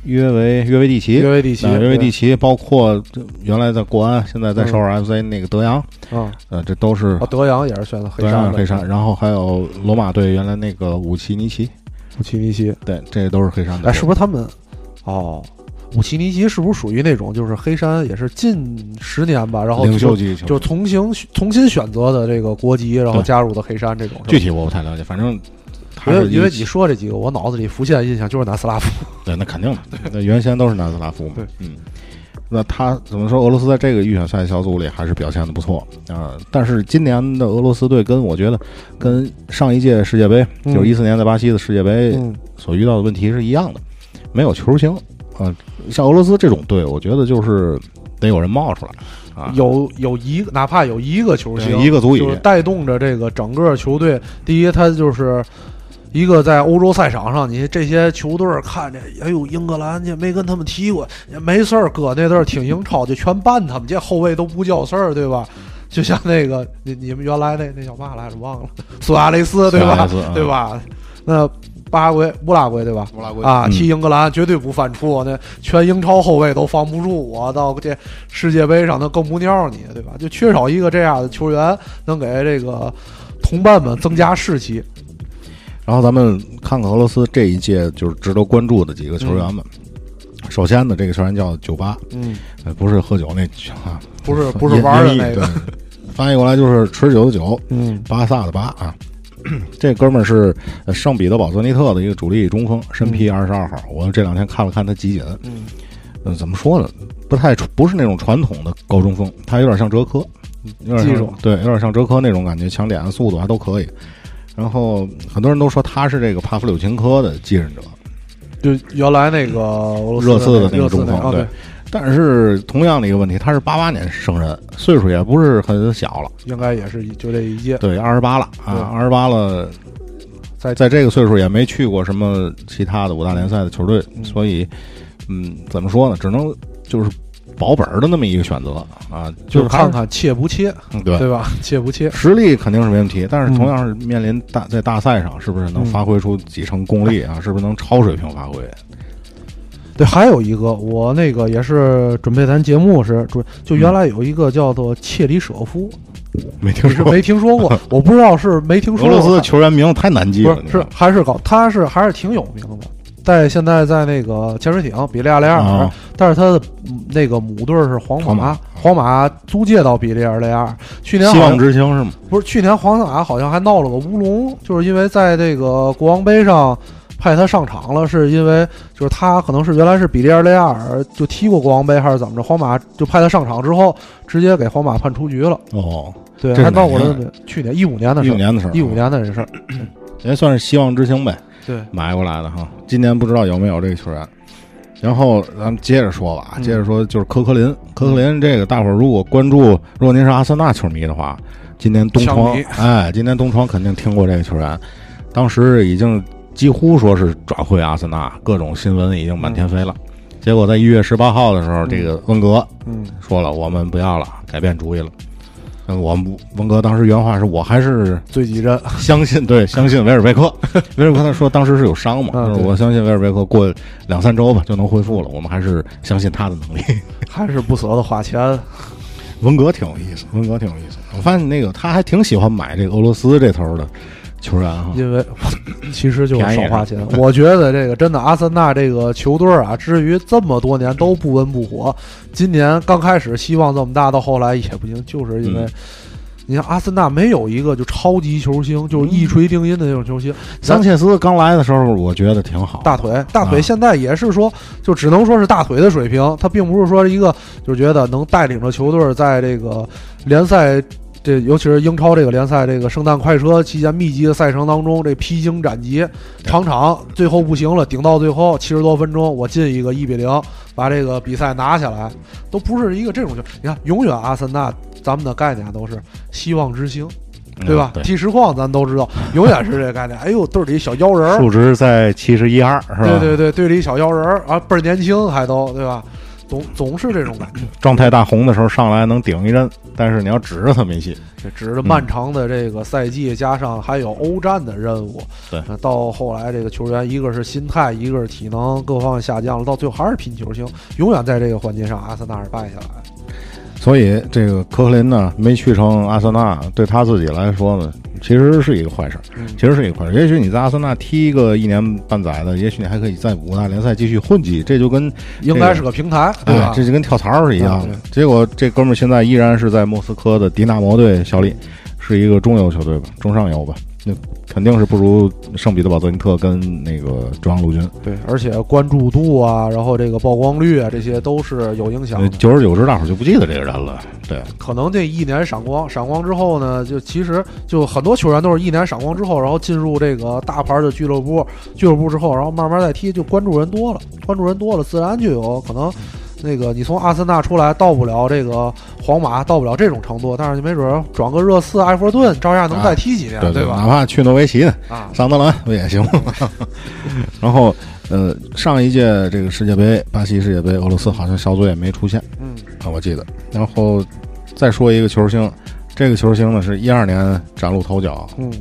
约维约维蒂奇，约维蒂奇啊约维蒂奇，包括原来在国安，现在在首尔 FC 那个德阳，嗯，呃，这都是哦，德阳也是选的黑山黑山，然后还有罗马队原来那个武奇尼奇，武奇尼奇，对，这都是黑山的。哎，是不是他们？哦，武奇尼奇是不是属于那种就是黑山也是近十年吧，然后领袖就级球就重新重新选择的这个国籍，然后加入的黑山这种？具体我不太了解，反正因为因为你说这几个，我脑子里浮现的印象就是南斯拉夫。对，那肯定的，那原先都是南斯拉夫嘛。对，嗯，那他怎么说？俄罗斯在这个预选赛小组里还是表现的不错啊、但是今年的俄罗斯队跟我觉得跟上一届世界杯，嗯就是一四年在巴西的世界杯嗯所遇到的问题是一样的，没有球星啊、像俄罗斯这种队，我觉得就是得有人冒出来啊。有有一个，哪怕有一个球星，一个足以就是带动着这个整个球队。第一，他就是一个在欧洲赛场上，你这些球队儿看着，哎呦，英格兰去没跟他们踢过，也没事儿，搁那阵儿挺英超就全办他们，这后卫都不叫事儿，对吧？就像那个你你们原来那那叫嘛来着忘了，苏亚雷斯对吧对吧？那巴拉圭、乌拉圭对吧？乌拉圭啊，嗯踢英格兰绝对不犯怵，那全英超后卫都防不住我，到这世界杯上那更不尿你，对吧？就缺少一个这样的球员，能给这个同伴们增加士气。然后咱们看看俄罗斯这一届就是值得关注的几个球员们。首先呢，这个球员叫酒吧，嗯，呃，不是喝酒那啊，不是不是玩的那个，翻译过来就是持久的酒，嗯，巴萨的巴啊。这哥们儿是呃圣彼得堡泽尼特的一个主力中锋，身披二十二号。我这两天看了看他集锦，嗯，呃，怎么说呢？不太不是那种传统的高中锋，他有点像哲科，有点技术像对，有点像哲科那种感觉，抢点速度还都可以。然后很多人都说他是这个帕夫柳琴科的继任者，就原来那个俄罗斯热刺的那那个中锋，啊对，但是同样的一个问题，他是八八年生人，岁数也不是很小了，应该也是就这一届。对，二十八了啊，二十八了，在在这个岁数也没去过什么其他的五大联赛的球队，所以，嗯，怎么说呢？只能就是保本儿的那么一个选择啊，就是看看切不切，嗯对对吧？切不切？实力肯定是没问题，但是同样是面临大在大赛上，是不是能发挥出几成功力啊？是不是能超水平发挥？对，还有一个，我那个也是准备咱节目时准，就原来有一个叫做切里舍夫，没听说，是没听说过，我不知道是没听说过。俄罗斯的球员名字太难记了，不是是还是搞，他是还是挺有名的，在现在在那个潜水艇比利亚雷亚尔，啊但是他的嗯那个母队是皇马皇马，租借到比利亚雷亚尔，去年希望之星是吗？不是去年皇马好像还闹了个乌龙，就是因为在这个国王杯上派他上场了，是因为就是他可能是原来是比利亚雷亚尔就踢过国王杯还是怎么着，皇马就派他上场之后，直接给皇马判出局了。哦，对，这是还闹过哪了去年一五年的事，一五年的事儿一五年的这事儿。也算是希望之星呗，对，买过来的哈。今年不知道有没有这个球员。然后咱们接着说吧，嗯接着说就是科科林，科科林这个大伙儿如果关注，如果您是阿森纳球迷的话，今年东窗哎，今年东窗肯定听过这个球员，当时已经几乎说是转会阿森纳，各种新闻已经满天飞了。结果在一月十八号的时候，这个温格嗯说了，我们不要了，改变主意了。嗯，我们温格当时原话是我还是最急着相信对相信维尔贝克，维尔贝克他说当时是有伤嘛，嗯就是我相信维尔贝克过两三周吧就能恢复了，我们还是相信他的能力。还是不舍得花钱。文革挺有意思，文革挺有意思。我发现那个他还挺喜欢买这个俄罗斯这头的球员哈，因为 其实就是少花钱。我觉得这个真的阿森纳这个球队啊，至于这么多年都不温不火，今年刚开始希望这么大，到后来也不行，就是因为。嗯你看阿森纳没有一个就超级球星，就是一锤定音的那种球星。桑切斯刚来的时候，我觉得挺好，大腿，大啊腿现在也是说，就只能说是大腿的水平，他并不是说一个就觉得能带领着球队在这个联赛。这尤其是英超这个联赛，这个圣诞快车期间密集的赛程当中，这披荆斩棘，场场最后不行了，顶到最后七十多分钟，我进一个一比零，把这个比赛拿下来，都不是一个这种球。你看，永远阿森纳咱们的概念都是希望之星，对吧？踢实况咱都知道，永远是这个概念。哎呦，队里小妖人，数值在七十一二，是吧？对对对，队里小妖人啊，倍儿年轻，还都对吧？总总是这种感觉。状态大红的时候上来能顶一阵，但是你要指着他没戏。这指着漫长的这个赛季，加上还有欧战的任务，对呃到后来这个球员一个是心态，一个是体能各方面下降了，到最后还是拼球星，永远在这个环节上，阿森纳是败下来。所以这个科克林呢没去成阿森纳，对他自己来说呢，其实是一个坏事其实是一个坏事儿。也许你在阿森纳踢个一年半载的，也许你还可以在五大联赛继续混迹，这就跟应该是个平台，对吧？哎这就跟跳槽是一样的嗯。结果这哥们儿现在依然是在莫斯科的迪纳摩队效力，是一个中游球队吧，中上游吧，那肯定是不如圣彼得堡泽尼特跟那个中央陆军。对，而且关注度啊，然后这个曝光率啊，这些都是有影响。久而久之，大伙儿就不记得这个人了。对，可能这一年闪光，闪光之后呢，就其实就很多球员都是一年闪光之后，然后进入这个大牌的俱乐部，俱乐部之后，然后慢慢再踢，就关注人多了，关注人多了，自然就有可能。那个，你从阿森纳出来，到不了这个皇马，到不了这种程度，但是你没准儿转个热刺、埃弗顿，照样能再踢几年，对哪吧？怕去诺维奇呢，啊，桑德兰不也行吗？然后，呃，上一届这个世界杯，巴西世界杯，俄罗斯好像小组也没出现嗯，啊，我记得。然后再说一个球星，这个球星呢是一二年崭露头角，嗯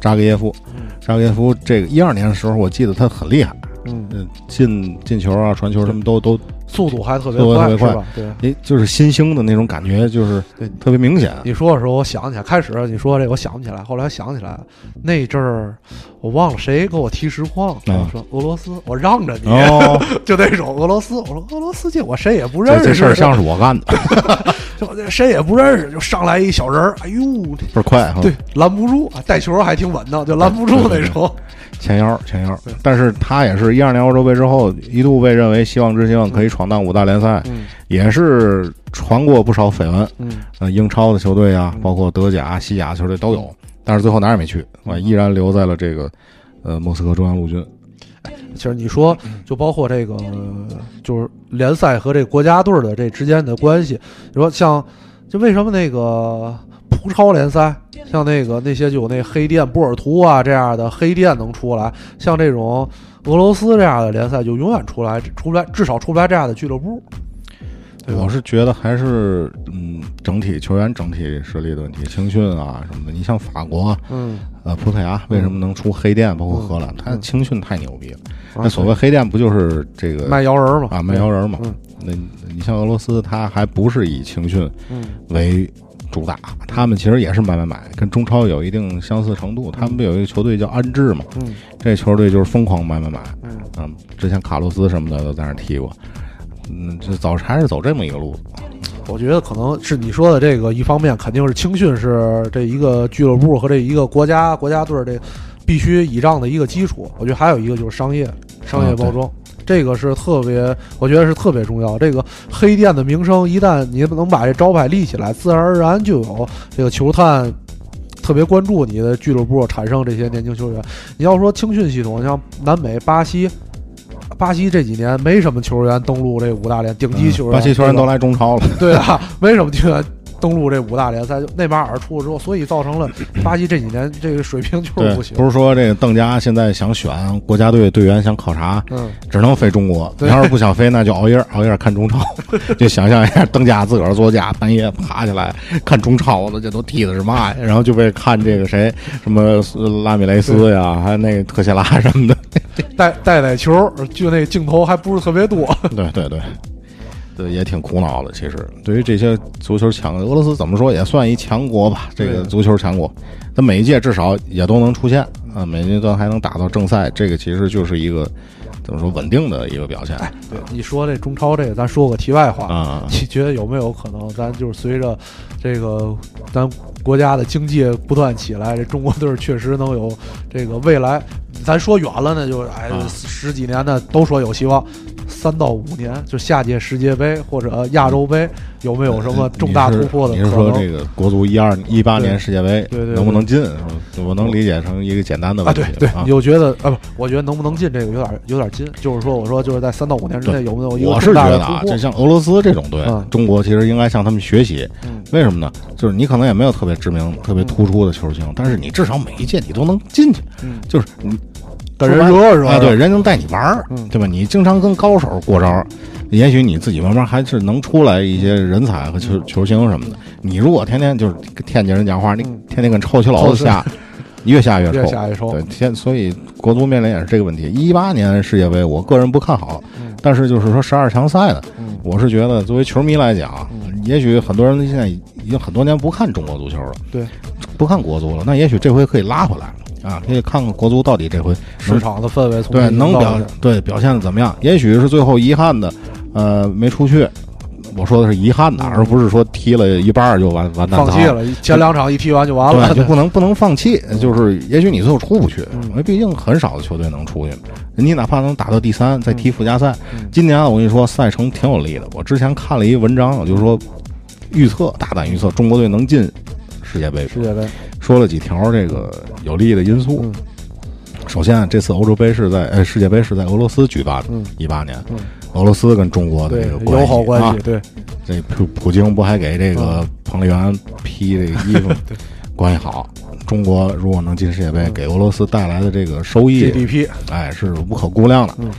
扎格耶夫。嗯扎格耶夫这个一二年的时候，我记得他很厉害，嗯，嗯，进进球啊、传球什么都都，速度还特别快是吧？对。诶，就是新兴的那种感觉，就是对特别明显。你说的时候，我想起来，开始你说这我想不起来，后来想起来，那阵儿我忘了谁给我提实况，嗯说俄罗斯，我让着你，哦，就那种俄罗斯，我说俄罗斯这我谁也不认识，这这事儿 像是我干的，就这谁也不认识，就上来一小人儿，哎呦，倍儿快哈。对，拦不住啊，带球还挺稳当，就拦不住那种。前腰前腰，但是他也是一二年欧洲杯之后一度被认为希望之星，可以闯荡五大联赛，嗯也是传过不少绯闻。嗯呃，英超的球队啊嗯，包括德甲、西甲球队都有，但是最后哪儿也没去，啊，依然留在了这个呃莫斯科中央陆军。其实你说，就包括这个，就是联赛和这国家队的这之间的关系，你说像，就为什么那个葡超联赛，像那个那些就有那黑店、波尔图啊这样的黑店能出来，像这种俄罗斯这样的联赛就永远出来出不来，至少出不来这样的俱乐部。对我是觉得还是嗯，整体球员整体实力的问题，青训啊什么的。你像法国，嗯，呃，葡萄牙为什么能出黑店？包括荷兰，它青训太牛逼了。啊那所谓黑店不就是这个卖摇人嘛啊，卖摇人嘛。嗯那你像俄罗斯，他还不是以青训嗯为主打，他们其实也是买买买，跟中超有一定相似程度。他们不有一个球队叫安智嘛？嗯，这球队就是疯狂买买买。嗯之前卡洛斯什么的都在那踢过。嗯，这走还是走这么一个路子。我觉得可能是你说的这个，一方面肯定是青训是这一个俱乐部和这一个国家国家队儿这必须倚仗的一个基础。我觉得还有一个就是商业商业包装，这个是特别，我觉得是特别重要。这个黑店的名声，一旦你能把这招牌立起来，自然而然就有这个球探。特别关注你的俱乐部，产生这些年轻球员。你要说青训系统，像南美、巴西，巴西这几年没什么球员登陆这五大联，顶级球员，巴西球员都来中超了。对啊，没什么球员登陆这五大联赛，就内马尔出了之后，所以造成了 巴西这几年这个水平就是不，行。不是说这个邓家现在想选国家队队员想考察，嗯，只能飞中国。你要是不想飞，那就熬夜熬夜看中超。就想象一下，邓家自个儿作家半夜爬起来 看中超了，这都踢的是嘛呀？然后就被看这个谁什么呃拉米雷斯呀，还有那个特谢拉什么的。带带带球，就那镜头还不是特别多。对对对，对，也挺苦恼的。其实，对于这些足球强，俄罗斯怎么说也算一强国吧，这个足球强国，它每一届至少也都能出现啊，每一届都还能打到正赛，这个其实就是一个怎么说稳定的一个表现。对，你说这中超这个，咱说个题外话啊你觉得有没有可能，咱就是随着这个咱国家的经济不断起来，这中国队确实能有这个未来。咱说远了呢，就是哎啊十几年呢，都说有希望。三到五年，就下届世界杯或者亚洲杯，有没有什么重大突破的可能？你是说这个国足一二一八年世界杯对对对能不能进？我能理解成一个简单的啊，问题对对，啊你就觉得啊不，我觉得能不能进这个有点有点近，就是说，我说就是在三到五年之内有没有一个我是觉得啊？就像俄罗斯这种队，嗯中国其实应该向他们学习。嗯为什么呢？就是你可能也没有特别知名、特别突出的球星，但是你至少每一届你都能进去。嗯就是你跟人热热啊，对，人能带你玩儿，嗯对吧？你经常跟高手过招，也许你自己慢慢还是能出来一些人才和球球星什么的。你如果天天就是跟天津人讲话，你天天跟臭棋篓子下，越下越 臭，越下越臭对，天，所以国足面临也是这个问题。一八年世界杯，我个人不看好，但是就是说十二强赛的，嗯我是觉得作为球迷来讲，也许很多人现在已经很多年不看中国足球了，对，不看国足了，那也许这回可以拉回来了。啊，可以看看国足到底这回市场的氛围从对能表对表现的怎么样？也许是最后遗憾的，呃，没出去。我说的是遗憾的，而不是说踢了一半就完完蛋放弃了，前两场一踢完就完了，对，就不能不能放弃。就是也许你最后出不去，嗯因为毕竟很少的球队能出去。你哪怕能打到第三，再踢附加赛，嗯今年我跟你说赛程挺有利的。我之前看了一文章，就是说预测大胆预测中国队能进世界杯，世界杯。说了几条这个有利的因素。嗯。首先，这次欧洲杯是在呃世界杯是在俄罗斯举办的，一八年，俄罗斯跟中国的这个友好关系啊，对，这普普京不还给这个彭丽媛披这个衣服，关系好。中国如果能进世界杯，给俄罗斯带来的这个收益 GDP，哎，是无可估量的。嗯，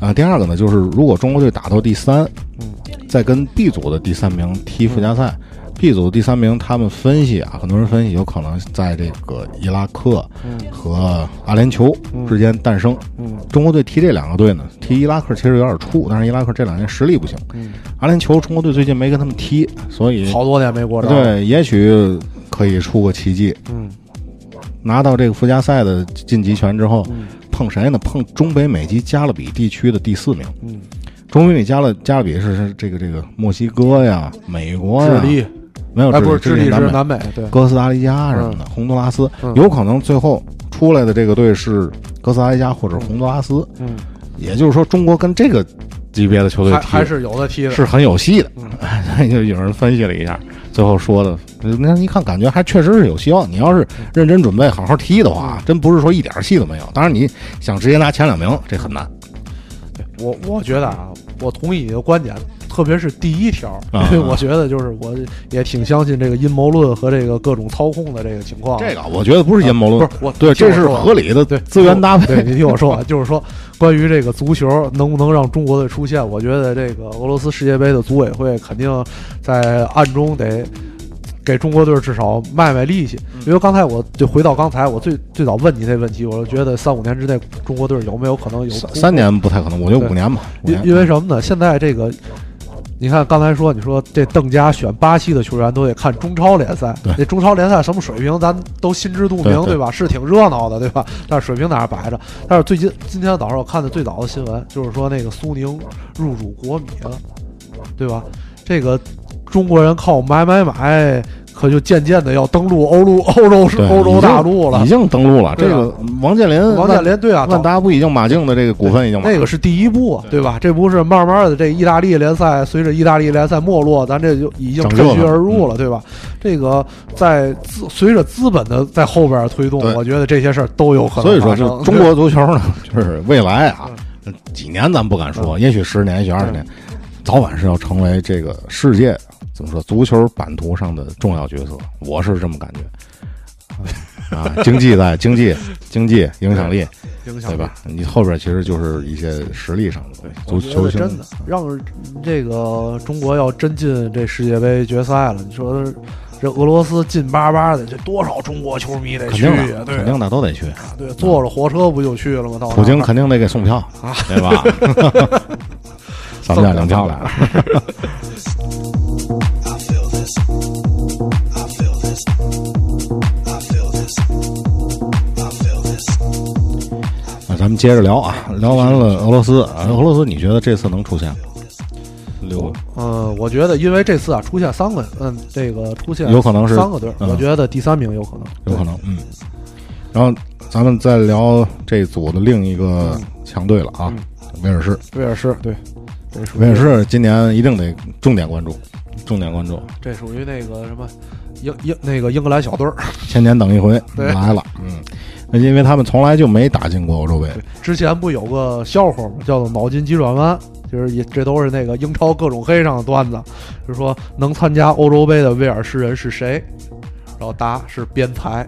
啊，第二个呢，就是如果中国队打到第三，嗯，再跟 B 组的第三名踢附加赛。B 组第三名，他们分析啊，很多人分析有可能在这个伊拉克和阿联酋之间诞生。嗯，中国队踢这两个队呢，踢伊拉克其实有点怵，但是伊拉克这两年实力不行。嗯，阿联酋中国队最近没跟他们踢，所以好多年没过招。对，也许可以出个奇迹。嗯，拿到这个附加赛的晋级权之后，嗯碰谁呢？碰中北美及加勒比地区的第四名。嗯，中北美加勒加勒比是是这个这个墨西哥呀、美国呀、智利没有哎不是智智利是南南美对哥斯达黎加什么的，洪都拉斯嗯有可能最后出来的这个队是哥斯达黎加或者洪都拉斯。嗯，也就是说，中国跟这个级别的球队踢还还是有的踢的，是很有戏的。就 有人分析了一下，最后说的，那一看感觉还确实是有希望。你要是认真准备，好好踢的话，真不是说一点戏都没有。当然，你想直接拿前两名，这很难。我我觉得啊，我同意你的观点，特别是第一条，啊因为我觉得就是我也挺相信这个阴谋论和这个各种操控的这个情况。这个我觉得不是阴谋论，不是我对，这是合理的对资源搭配。对你听我说啊，就是说关于这个足球能不能让中国队出现，我觉得这个俄罗斯世界杯的组委会肯定在暗中得。给中国队至少卖卖力气，因为刚才我就回到刚才我最最早问你那问题，我就觉得三五年之内中国队有没有可能有三三年不太可能，我觉得五年吧。因因为什么呢？现在这个，你看刚才说，你说这邓家选巴西的球员都得看中超联赛，对那中超联赛什么水平，咱都心知肚明，对对吧？是挺热闹的，对吧？但是水平在那儿摆着。但是最近今天早上我看的最早的新闻，就是说那个苏宁入主国米了，对吧？这个中国人靠买买买。可就渐渐的要登陆欧陆欧洲是欧洲大陆了，已经登陆了。这个王健林，王健林对啊，万达不已经马竞的这个股份已经那个是第一步啊，对吧？这不是慢慢的，这意大利联赛随着意大利联赛没落，咱这就已经趁虚而入了，对吧？这个在资随着资本的在后边推动，我觉得这些事儿都有可能。所以说，就中国足球呢，就是未来啊，几年咱不敢说，也许十年，也许二十年，早晚是要成为这个世界。怎么说？足球版图上的重要角色，我是这么感觉。啊，经济在经济经济影响力，影响对吧？你后边其实就是一些实力上的足球真的让这个中国要真进这世界杯决赛了，你说这俄罗斯进巴巴的，这多少中国球迷得去呀？对，肯定的都得去。对，坐着火车不就去了吗？到普京肯定得给送票，啊，对吧？咱们家领票来了。咱们接着聊啊，聊完了俄罗斯，俄罗斯，你觉得这次能出现吗？六个，呃，我觉得因为这次啊出现三个，嗯，这个出现有可能是三个队，嗯我觉得第三名有可能，有可能，嗯。然后咱们再聊这组的另一个强队了啊，威尔士。威尔士对，威尔士今年一定得重点关注，重点关注。这属于那个什么英英那个英格兰小队儿，千年等一回来了，嗯，那因为他们从来就没打进过欧洲杯。之前不有个笑话吗？叫做脑筋急转弯，就是也这都是那个英超各种黑上的段子，就是说能参加欧洲杯的威尔士人是谁？然后答是边裁。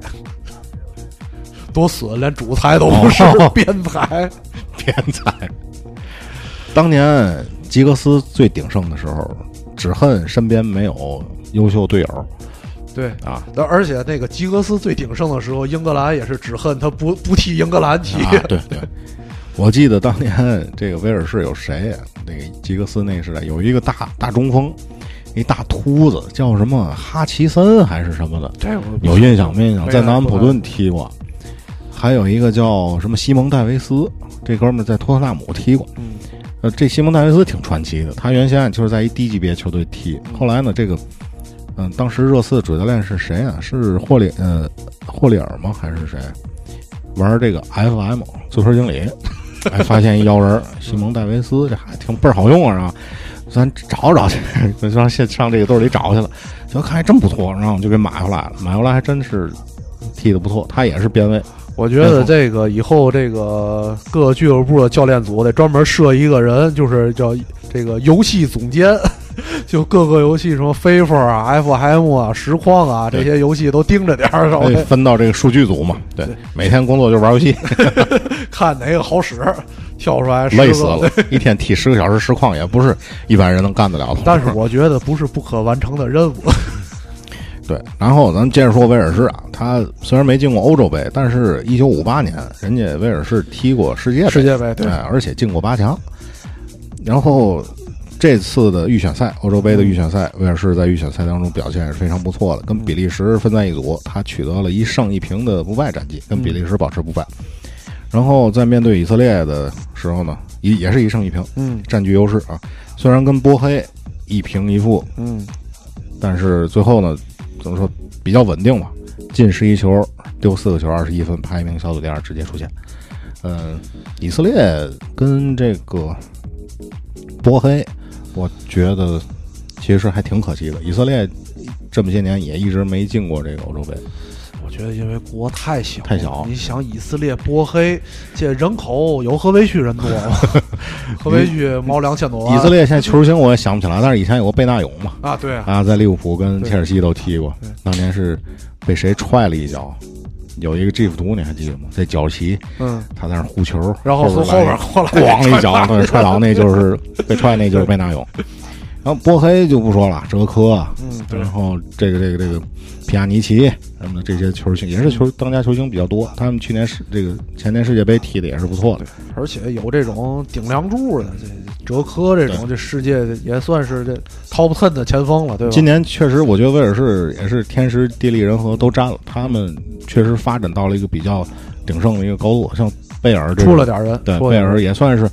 多损，连主裁都不是，哦、边裁，边裁。当年吉格斯最鼎盛的时候，只恨身边没有优秀队友。对啊，而且那个吉格斯最鼎盛的时候，英格兰也是只恨他不不替英格兰踢。啊、对对，我记得当年 这个威尔士有谁、啊？那个吉格斯那个时代有一个大大中锋，一大秃子，叫什么哈奇森还是什么的，有印象没印象？在南安普顿踢过。还有一个叫什么西蒙戴维斯，这哥们儿在托特纳姆踢过。嗯，呃，这西蒙戴维斯挺传奇的。他原先就是在一低级别球队踢，后来呢，这个，嗯、呃，当时热刺的主教练是谁啊？是霍里呃霍里尔吗？还是谁？玩这个 FM 足球经理，哎，发现一 妖人西蒙戴维斯，这还挺倍儿好用啊！咱找找去，上上上这个队里找去了，就看还真不错，然后我就给买回来了。买回来还真是踢的不错，他也是边卫。我觉得这个以后这个各俱乐部的教练组得专门设一个人，就是叫这个游戏总监，就各个游戏什么 FIFA 啊、FM 啊、实况啊这些游戏都盯着点儿，稍微分到这个数据组嘛。对，每天工作就玩游戏，看哪个好使，跳出来 累死了，一天踢十个小时实况也不是一般人能干得了的。但是我觉得不是不可完成的任务。对，然后咱接着说威尔士啊，他虽然没进过欧洲杯，但是一九五八年人家威尔士踢过世界杯，世界杯对，而且进过八强。然后这次的预选赛，欧洲杯的预选赛，威尔士在预选赛当中表现是非常不错的，跟比利时分在一组，他取得了一胜一平的不败战绩，跟比利时保持不败。然后在面对以色列的时候呢，也也是一胜一平，嗯，占据优势啊。虽然跟波黑一平一负，嗯，但是最后呢。怎么说比较稳定吧？进十一球，丢四个球，二十一分，排名小组第二，直接出线。嗯，以色列跟这个波黑，我觉得其实还挺可惜的。以色列这么些年也一直没进过这个欧洲杯。我觉得因为国太小，太小。你想以色列波黑，这人口有河北区人多吗？河北区毛两千多万。以色列现在球星我也想不起来，但是以前有个贝纳勇嘛，啊，对啊，在利物浦跟切尔西都踢过，当年是被谁踹了一脚。有一个 GIF 图你还记得吗？在角旗，嗯，他在那护球，然后从后边后来咣一脚，对，踹倒那就是被 踹，那就是贝纳勇。然后波黑就不说了，哲科，嗯，然后这个这个这个皮亚尼奇什么的这些球星也是球当家球星比较多。他们去年世这个前年世界杯踢的也是不错的，而且有这种顶梁柱的，这哲科这种这世界也算是这 top ten 的前锋了，对吧？今年确实，我觉得威尔士也是天时地利人和都占了，他们确实发展到了一个比较鼎盛的一个高度。像贝尔这出了点人，对贝尔也算是。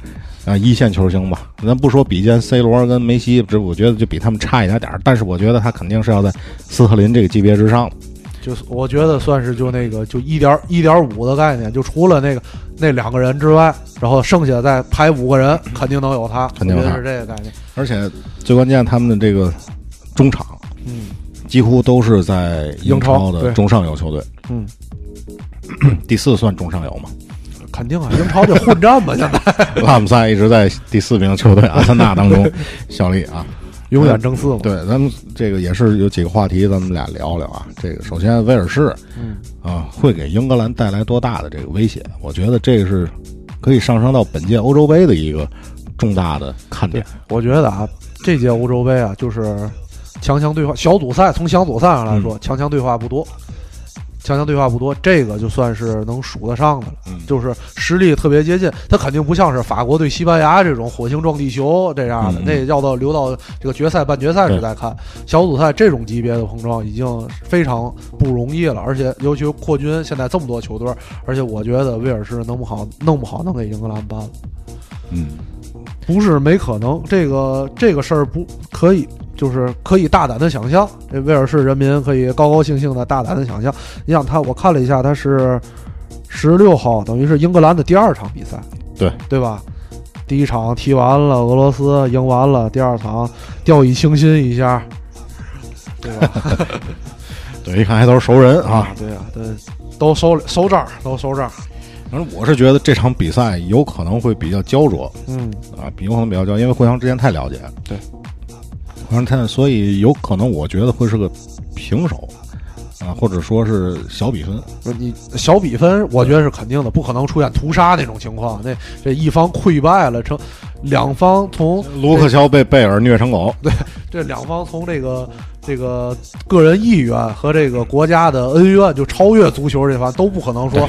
啊，一线球星吧，咱不说比肩 C 罗跟梅西，这我觉得就比他们差一点点儿。但是我觉得他肯定是要在斯特林这个级别之上。就是我觉得算是就那个就一点一点五的概念，就除了那个那两个人之外，然后剩下再排五个人，肯定能有他。肯定是这个概念。而且最关键，他们的这个中场，嗯，几乎都是在英超的中上游球队。嗯，第四算中上游吗？肯定啊，英超就混战嘛，现在 拉姆塞一直在第四名球队阿森纳当中 效力啊，永远争四嘛。对，咱们这个也是有几个话题，咱们俩聊聊啊。这个首先，威尔士，嗯啊，会给英格兰带来多大的这个威胁？我觉得这个是可以上升到本届欧洲杯的一个重大的看点。我觉得啊，这届欧洲杯啊，就是强强对话，小组赛从小组赛上来说，强强对话不多。强强对话不多，这个就算是能数得上的了。嗯，就是实力特别接近，他肯定不像是法国对西班牙这种火星撞地球这样的，那要到留到这个决赛、半决赛时再看。小组赛这种级别的碰撞已经非常不容易了，而且尤其扩军现在这么多球队，而且我觉得威尔士弄不好，弄不好能给英格兰办了。嗯，不是没可能，这个这个事儿不可以。就是可以大胆的想象，这威尔士人民可以高高兴兴的大胆的想象。你想他，我看了一下，他是十六号，等于是英格兰的第二场比赛，对对吧？第一场踢完了，俄罗斯赢完了，第二场掉以轻心一下，对吧？对，一看还都是熟人啊。对啊，对，都收收账，都收账。反正我是觉得这场比赛有可能会比较焦灼，嗯啊，有可能比较焦，因为互相之间太了解。对。反正他，所以有可能，我觉得会是个平手，啊，或者说是小比分。你小比分，我觉得是肯定的，不可能出现屠杀那种情况。那这一方溃败了，成两方从卢克肖被贝尔虐成狗。对，这两方从这个这个个人意愿和这个国家的恩怨，就超越足球这方都不可能说，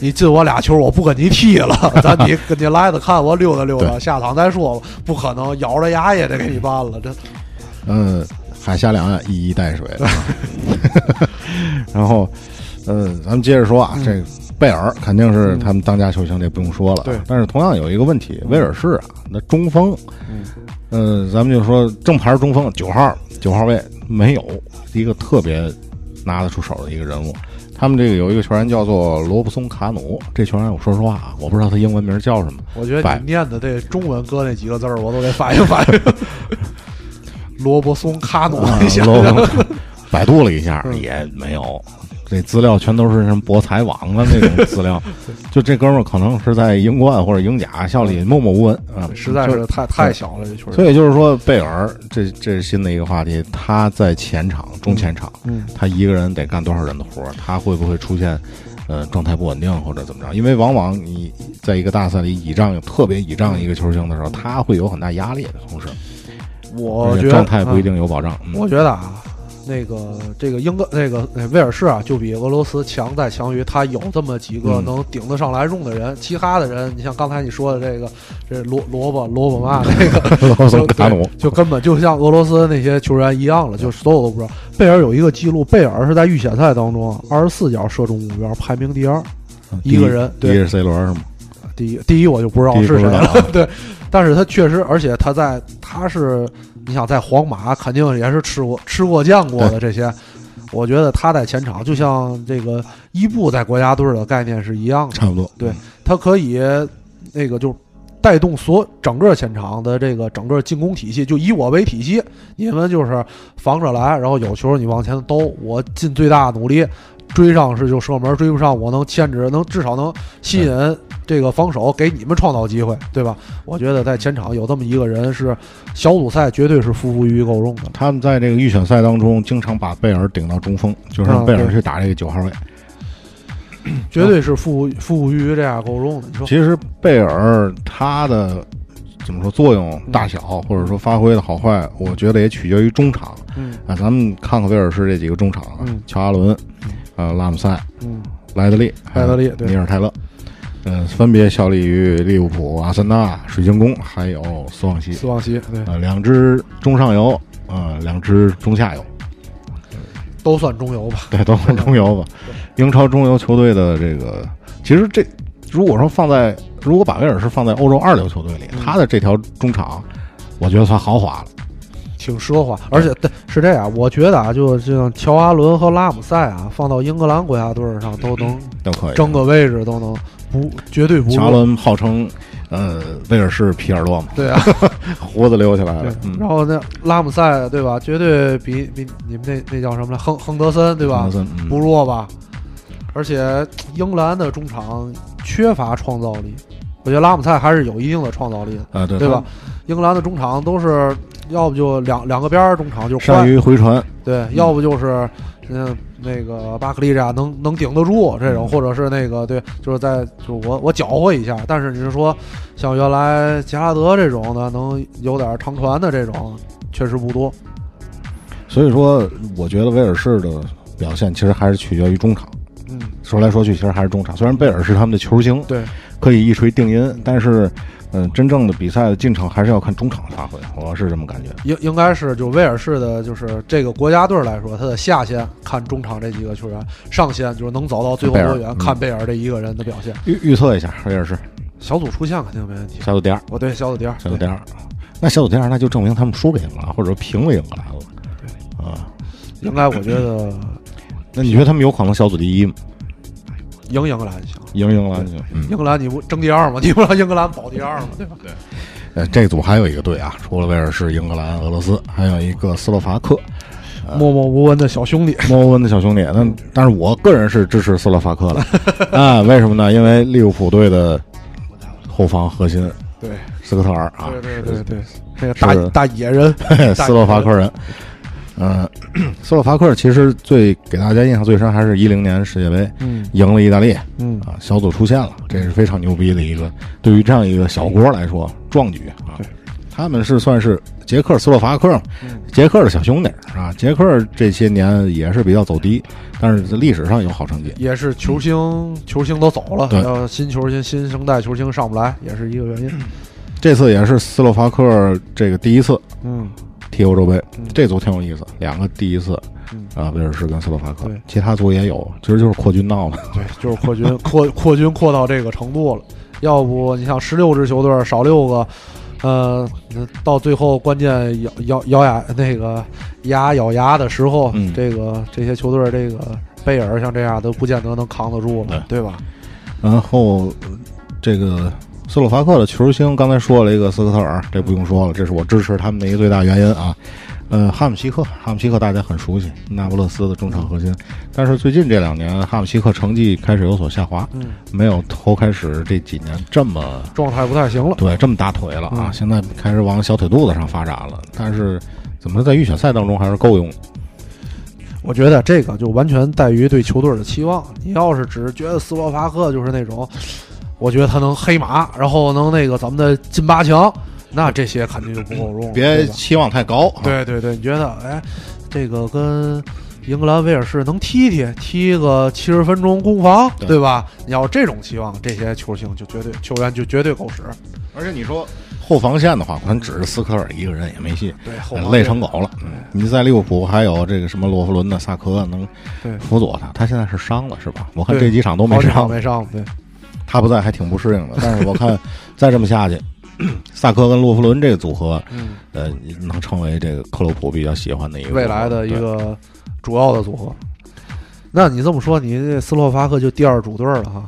你进我俩球，我不跟你踢了，咱你 跟你来的看我溜达溜达，下场再说吧。不可能，咬着牙也得给你办了，这。嗯，海峡两岸一衣带水。然后，嗯，咱们接着说啊，这贝尔肯定是他们当家球星，这不用说了。对。但是同样有一个问题，威尔士啊，那中锋，嗯，咱们就说正牌中锋九号九号位没有一个特别拿得出手的一个人物。他们这个有一个球员叫做罗布松卡努，这球员我说实话啊，我不知道他英文名叫什么。我觉得你念的这中文搁那几个字儿，我都得翻译翻译。罗伯松卡努一下，百度了一下也没有，这资料全都是什么博彩网啊那种资料。就这哥们儿可能是在英冠或者英甲效力默默无闻啊，实在是太太小了这球。所以就是说，贝尔这这是新的一个话题，他在前场中前场，嗯，他一个人得干多少人的活儿？他会不会出现呃状态不稳定或者怎么着？因为往往你在一个大赛里倚仗特别倚仗一个球星的时候，他会有很大压力的同时。我觉得状态不一定有保障。我觉得啊，那个这个英格那个威尔士啊，就比俄罗斯强在强于他有这么几个能顶得上来用的人。其他的人，你像刚才你说的这个这萝萝卜萝卜嘛那个 卡努，就根本就像俄罗斯那些球员一样了，就所有都不知道。贝尔有一个记录，贝尔是在预选赛当中二十四脚射中目标，排名第二，一个人。第一是 C 罗是吗？第一，第一我就不知道是谁了。对，但是他确实，而且他在，他是，你想在皇马，肯定也是吃过、吃过、见过的这些。我觉得他在前场，就像这个伊布在国家队的概念是一样的，差不多。对他可以那个就带动所整个前场的这个整个进攻体系，就以我为体系，你们就是防着来，然后有球你往前兜，我尽最大努力。追上是就射门，追不上我能牵制，能至少能吸引这个防守，给你们创造机会，对吧？我觉得在前场有这么一个人是小组赛绝对是服服于于够用的。他们在这个预选赛当中，经常把贝尔顶到中锋，就是让贝尔去打这个九号位，绝对是服服服务于这样够用的。你说，其实贝尔他的怎么说作用大小，或者说发挥的好坏，我觉得也取决于中场。嗯啊，咱们看看威尔士这几个中场啊，乔阿伦，呃，拉姆塞，嗯，莱德利，莱德利对尼尔泰勒，嗯、分别效力于利物浦、阿森纳、水晶宫，还有斯旺西。斯旺西对，呃，两支中上游，呃，两支中下游，都算中游吧。对，都算中游吧。英超中游球队的这个，其实这如果说放在，如果把威尔士放在欧洲二流球队里，他的这条中场，我觉得算豪华了。挺奢华，而且对是这样，我觉得啊，就像乔阿伦和拉姆塞啊，放到英格兰国家队上都能都可以。争个位置，都能不绝对不弱。乔阿伦号称呃威尔士皮尔洛嘛，对啊，胡子留起来了。嗯、然后那拉姆塞对吧，绝对比比你们那那叫什么来，亨亨德森对吧，不弱吧？而且英格兰的中场缺乏创造力，我觉得拉姆塞还是有一定的创造力的，啊，对对吧？英格兰的中场都是要不就两两个边儿中场就善于回传，对，要不就是嗯那个巴克利这样能能顶得住这种，或者是那个对，就是在就我我搅和一下。但是你是说像原来杰拉德这种的，能有点长传的这种，确实不多。所以说，我觉得威尔士的表现其实还是取决于中场。嗯，说来说去，其实还是中场。虽然贝尔是他们的球星，对，可以一锤定音，但是，嗯、呃，真正的比赛的进程还是要看中场发挥。我是这么感觉。应应该是就威尔士的，就是这个国家队来说，他的下限看中场这几个球员，上限就是能走到最后多远，看贝尔这一个人的表现。预预测一下，威尔士小组出线肯定没问题。小组第二，我对小组第二，小组第二。那小组第二，那就证明他们输给英格兰，或者说平了英格兰了。对，啊，应该我觉得，那你觉得他们有可能小组第一吗？赢英格兰行，赢英格兰行。嗯、英格兰你不争第二吗？你不让英格兰保第二吗？对吧？对。呃，这组还有一个队啊，除了威尔士、英格兰、俄罗斯，还有一个斯洛伐克，呃、默默无闻的小兄弟，默默无闻的小兄弟。那但是我个人是支持斯洛伐克的啊，为什么呢？因为利物浦队的后防核心对斯科特尔啊，对对对对，那个大大野人，斯洛伐克人。嗯，斯洛伐克其实最给大家印象最深还是一零年世界杯，嗯，赢了意大利，嗯啊，小组出线了，这是非常牛逼的一个，对于这样一个小国来说壮举啊。他们是算是捷克斯洛伐克，捷克的小兄弟啊。捷克这些年也是比较走低，但是在历史上有好成绩，也是球星球星都走了，对，要新球星新生代球星上不来，也是一个原因。这次也是斯洛伐克这个第一次，嗯。踢欧洲杯，这组挺有意思，两个第一次，嗯、啊，威尔士跟斯洛伐克，其他组也有，其实就是扩军闹的，对，就是扩军扩扩军扩到这个程度了。要不你像十六支球队少六个，呃，到最后关键咬咬咬牙那个牙咬牙的时候，嗯、这个这些球队这个贝尔像这样都不见得能扛得住了，对,对吧？然后这个。斯洛伐克的球星刚才说了一个斯科特尔，这不用说了，这是我支持他们的一个最大原因啊。呃，哈姆西克，哈姆西克大家很熟悉，那不勒斯的中场核心，但是最近这两年哈姆西克成绩开始有所下滑，嗯，没有头开始这几年这么状态不太行了，对，这么大腿了啊，嗯、现在开始往小腿肚子上发展了，但是怎么在预选赛当中还是够用。我觉得这个就完全在于对球队的期望。你要是只觉得斯洛伐克就是那种。我觉得他能黑马，然后能那个咱们的进八强，那这些肯定就不够用。别期望太高。对对对，你觉得哎，这个跟英格兰、威尔士能踢踢，踢个七十分钟攻防，对,对吧？你要这种期望，这些球星就绝对球员就绝对够使。而且你说后防线的话，可能只是斯科尔一个人也没戏，对，累成狗了。嗯，你在利物浦还有这个什么洛弗伦的萨科能辅佐他，他现在是伤了是吧？我看这几场都没上，没上，对。他不在还挺不适应的，但是我看 再这么下去，萨科跟洛夫伦这个组合，嗯，呃，能成为这个克洛普比较喜欢的一个未来的一个主要的组合。那你这么说，你这斯洛伐克就第二主队了哈？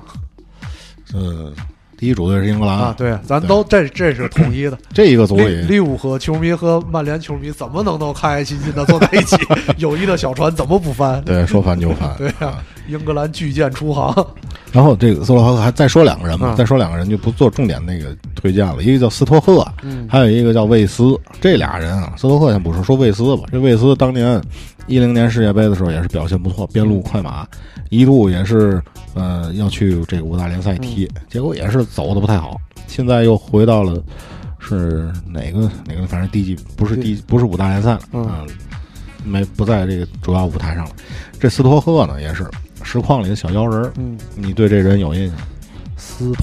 嗯，第一主队是英格兰啊，对，咱都这这是统一的。这一个组里，利物浦球迷和曼联球迷怎么能都开开心心的坐在一起？友谊的小船怎么不翻？对，说翻就翻。对啊，英格兰巨舰出航。然后这个斯洛伐克还再说两个人嘛，嗯再说两个人就不做重点那个推荐了，一个叫斯托赫，嗯还有一个叫魏斯。这俩人啊，斯托赫先不说，说魏斯吧。这魏斯当年一零年世界杯的时候也是表现不错，边路快马，一度也是呃要去这个五大联赛踢，结果也是走的不太好。现在又回到了是哪个哪个，反正第几不是第不是五大联赛了，嗯啊没不在这个主要舞台上了。这斯托赫呢也是实况里的小妖人儿，嗯，你对这人有印象？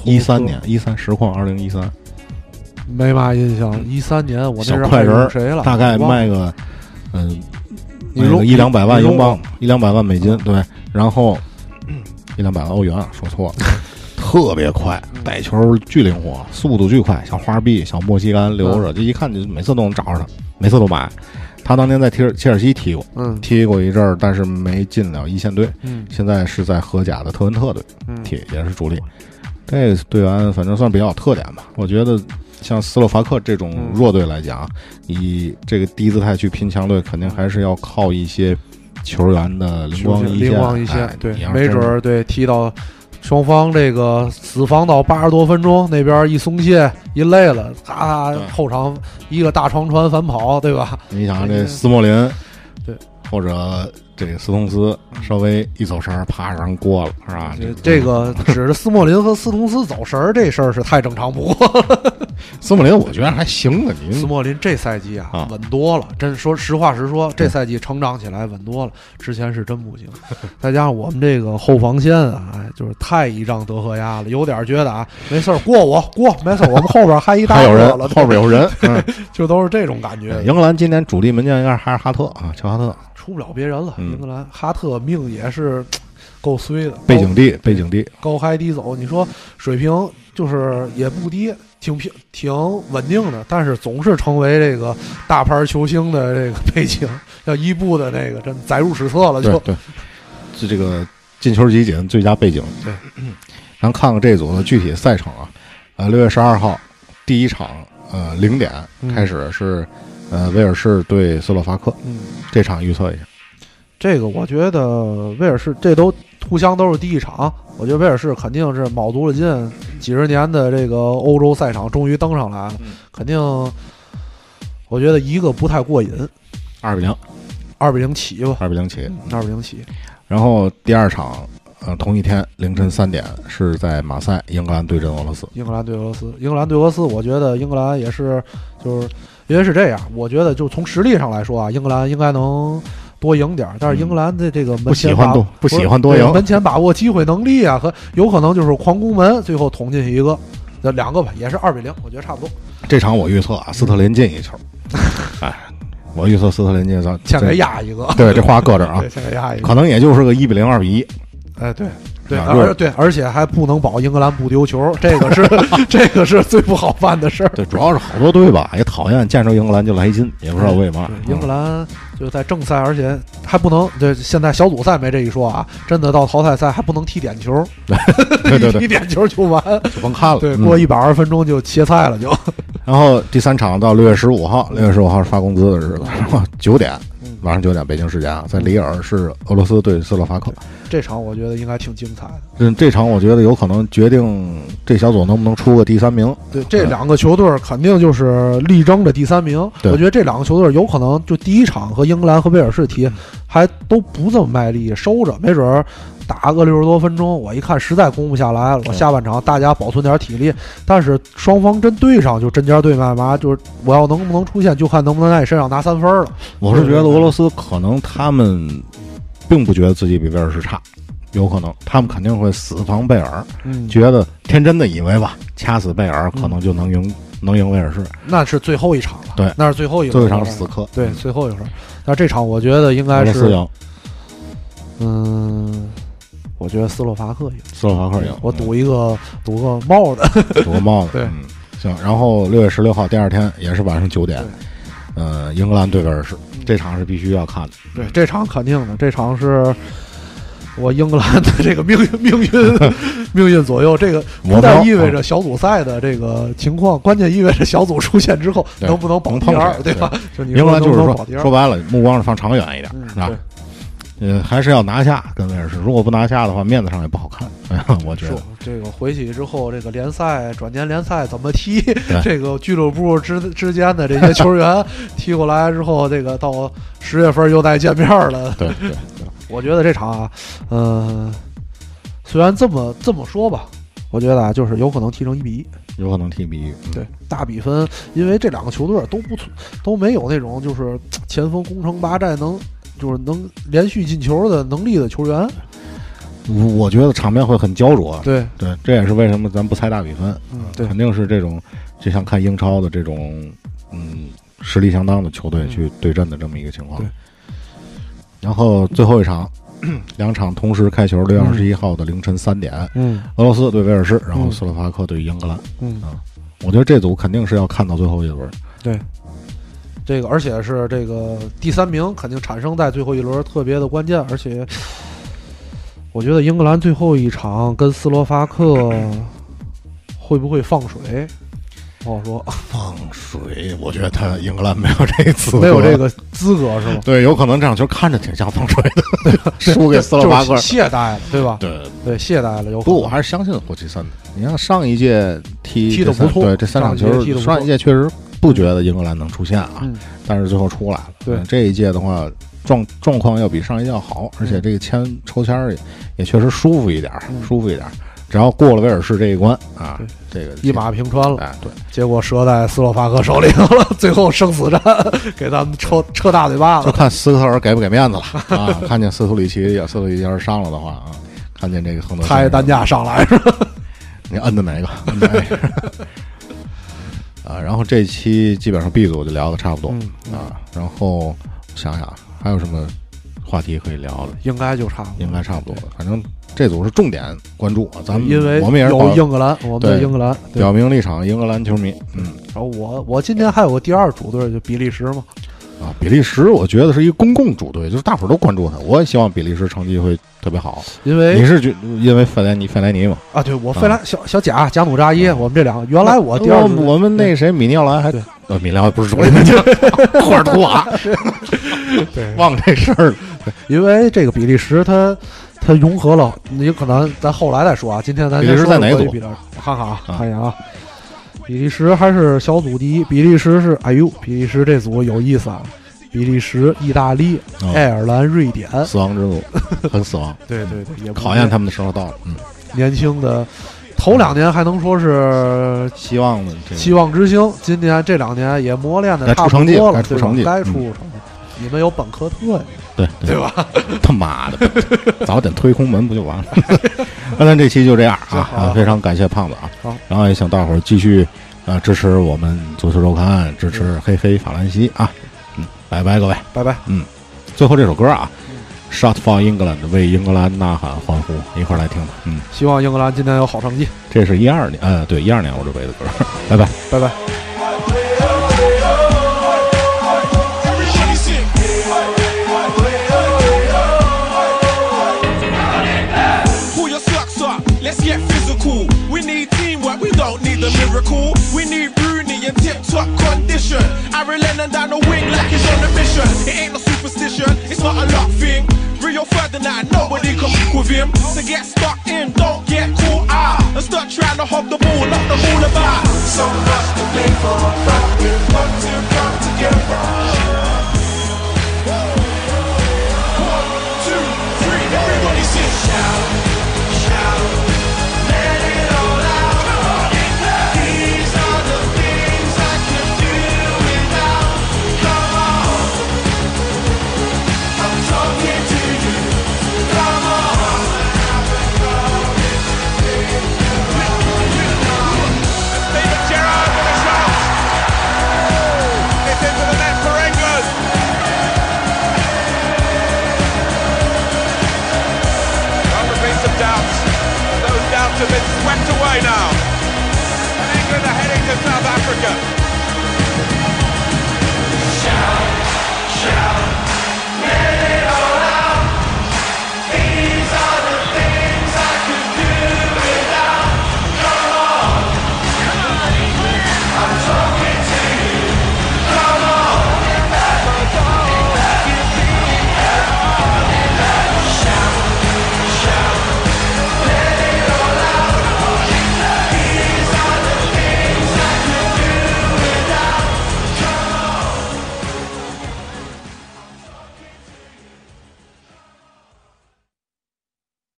一三年，一三实况，二零一三，没嘛印象。一三年我那小快人谁了？大概卖个嗯，卖个一两百万英镑，一两百万美金，对，然后一两百万欧元，说错了。特别快，嗯带球巨灵活，速度巨快，小花臂、小墨西干留嗯着，这一看就每次都能找着他，每次都买。他当年在切尔切尔西踢过，嗯踢过一阵儿，但是没进了一线队。嗯现在是在荷甲的特文特队嗯踢，也是主力。这个队员反正算比较有特点吧。我觉得像斯洛伐克这种嗯弱队来讲，以这个低姿态去拼强队，肯定还是要靠一些球员的灵光一现。灵光一现哎，对没准儿对踢到双方这个死防到八十多分钟，那边一松懈一累了，咔对后场一个大长传反跑，对吧？你想这斯莫林，对，或者这个斯通斯稍微一走神儿，啪让人过了，是吧？这个指着斯莫林和斯通斯走神儿这事儿是太正常不过了。斯莫林我觉得还行啊，您斯莫林这赛季啊啊稳多了，真说实话实说，这赛季成长起来稳多了，之前是真不行。再加上我们这个后防线啊，哎，就是太倚仗德赫亚了，有点觉得啊，没事儿过我过，没事儿，我们后边还一大还有人了，后边有人，嗯，就都是这种感觉。英格兰今年主力门将应该还是哈特啊，乔哈特，出不了别人了，嗯英格兰哈特命也是够衰的，背景地背景地，高开低走，你说水平就是也不低，挺平挺稳定的，但是总是成为这个大牌球星的这个背景，要伊布的那个真载入史册了就。对对，就这个进球集锦最佳背景。对，咱看看这组的具体赛程啊，呃，六月十二号第一场，呃，零点嗯开始是，呃，威尔士对斯洛伐克，嗯，这场预测一下。这个我觉得威尔士这都互相都是第一场，我觉得威尔士肯定是卯足了劲，几十年的这个欧洲赛场终于登上来了，肯定，我觉得一个不太过瘾，二比零，二比零起吧，二比零起，二比零起。然后第二场，呃，同一天凌晨三点是在马赛，英格兰对阵俄罗斯。英格兰对俄罗斯，英格兰对俄罗斯，我觉得英格兰也是，就是因为是这样，我觉得就从实力上来说啊，英格兰应该能多赢点儿，但是英格兰的这个门前把欢多不喜欢多赢门前把握机会能力啊，和有可能就是狂攻门，最后捅进去一个，那两个吧，也是二比零，我觉得差不多。这场我预测啊，斯特林进一球。哎，我预测斯特林进，咱先给压一个对，这话搁这儿啊 对，先给压一个，可能也就是个一比零、二比一。哎，对。对，而对，而且还不能保英格兰不丢球，这个是这个是最不好办的事儿。对，主要是好多队吧也讨厌见着英格兰就来劲，也不知道为嘛。对英格兰就在正赛，而且还不能对，现在小组赛没这一说啊，真的到淘汰赛还不能踢点球，对对对一踢点球就完，就甭看了。对，嗯过一百二十分钟就切菜了就。然后第三场到六月十五号，六月十五号是发工资的日子，九点，晚上九点北京时间啊，在里尔是俄罗斯对斯洛伐克。这场我觉得应该挺精彩的。嗯，这场我觉得有可能决定这小组能不能出个第三名。对，这两个球队肯定就是力争着第三名。对我觉得这两个球队有可能就第一场和英格兰和威尔士踢还都不这么卖力，收着，没准儿打个六十多分钟，我一看实在攻不下来了，我下半场大家保存点体力。但是双方真对上，就针尖对麦芒，就是我要能不能出现，就看能不能在你身上拿三分了。我是觉得俄罗斯可能他们并不觉得自己比威尔士差，有可能他们肯定会死防贝尔，嗯觉得天真的以为吧，掐死贝尔可能就能赢、能赢威尔士。那是最后一场了，对那是最后一最后一场死磕。对，最后一场。那这场我觉得应该是嗯，我觉得斯洛伐克赢。斯洛伐克赢。我赌一个赌个帽子，赌个帽子。对嗯，行。然后六月十六号第二天也是晚上九点，呃，英格兰对威尔士，这场是必须要看的。对，这场肯定的，这场是我英格兰的这个命运命运 命运左右。这个不但意味着小组赛的这个情况，关键意味着小组出现之后能不能保第二，对吧？就你英格兰就是说说白了，目光是放长远一点，嗯是吧对？呃，还是要拿下跟威尔士。如果不拿下的话，面子上也不好看。哎呀，我觉得说这个回去之后，这个联赛转年联赛怎么踢？这个俱乐部之之间的这些球员 踢过来之后，这个到十月份又再见面了。对对对，我觉得这场啊，嗯、虽然这么这么说吧，我觉得啊，就是有可能踢成一比一。有可能踢比一。嗯对，大比分，因为这两个球队都不存都没有那种就是前锋攻城拔寨能就是能连续进球的能力的球员。我我觉得场面会很焦灼。对对，这也是为什么咱不猜大比分。嗯对肯定是这种，就像看英超的这种，嗯，实力相当的球队去对阵的这么一个情况。对。然后最后一场，两场同时开球，六月二十一号的凌晨三点，嗯俄罗斯对威尔士，然后嗯斯洛伐克对英格兰。嗯啊，我觉得这组肯定是要看到最后一轮。对，这个而且是这个第三名肯定产生在最后一轮特别的关键，而且 我觉得英格兰最后一场跟斯洛伐克会不会放水，不好说，放水，我觉得他英格兰没有这个资格，没有这个资格是吗？对，有可能这场球看着挺像放水的，输给斯洛伐克就是，懈怠了，对吧？对对，懈怠了，有可不，能我还是相信霍奇森的。你看上一届踢踢的不错对这三场球上一届确实不觉得英格兰能出线啊，嗯但是最后出来了。对嗯这一届的话，状状况要比上一届要好，而且这个签抽签儿也也确实舒服一点舒服一点儿。只要过了威尔士这一关啊，这个一马平川了。哎，对，结果折在斯洛伐克手里头了，最后生死战给咱们抽抽大嘴巴子。就看斯科特尔给不给面子了啊！看见斯图里奇要斯图里奇要是上了的话啊，看见这个亨德森抬担架上来是吧？你摁的哪个？摁的哪个啊，然后这期基本上 B 组就聊的差不多、嗯啊，然后想想还有什么话题可以聊的，应该就差不多，应该差不多了。反正这组是重点关注啊，咱们因为我们也是有英格兰，我们英格兰。表明立场，英格兰球迷，嗯然后我我今天还有个第二主队，就比利时嘛。啊，比利时我觉得是一个公共主队，就是大伙儿都关注他，我也希望比利时成绩会特别好。因为你是觉因为费莱尼费莱尼嘛？啊，对我费莱小小贾贾努扎伊，我们这两个原来我我我们那谁米尼奥兰还对呃米尼奥不是主力，霍尔图瓦，对 忘这事儿了。因为这个比利时他他融合了，你可能咱后来再说啊。今天咱比利时在哪组我看看啊，看一眼啊。比利时还是小组第一，比利时是哎呦，比利时这组有意思啊。比利时、意大利、哦爱尔兰、瑞典，死亡之组，很死亡。对对对，也考验他们的时候到了。嗯，年轻的，头两年还能说是希望的这个希望之星，今年这两年也磨练的该出成绩差不多了，该出成绩该出嗯成绩。你们有本科特呀，对 对吧？他妈的，早点推空门不就完了？那咱这期就这样啊啊！非常感谢胖子啊好，然后也请大伙儿继续啊支持我们足球周刊，支持黑黑法兰西啊！嗯，拜拜各位，拜拜。嗯，最后这首歌啊，Shot for England，为英格兰呐喊欢呼，一块儿来听吧。嗯，希望英格兰今天有好成绩。这是一二年，呃，对，一二年欧洲杯的歌。拜拜，拜拜。Miracle. We need Rooney in tip top condition. Aaron Lennon down the wing like he's on a mission. It ain't no superstition, it's not a luck thing. Rio Ferdinand, nobody can fuck with him. So get stuck in, don't get caught out. And start trying to hog the ball, knock the ball about. So much to play for, but we've got to come together. right now. And England are heading to South Africa.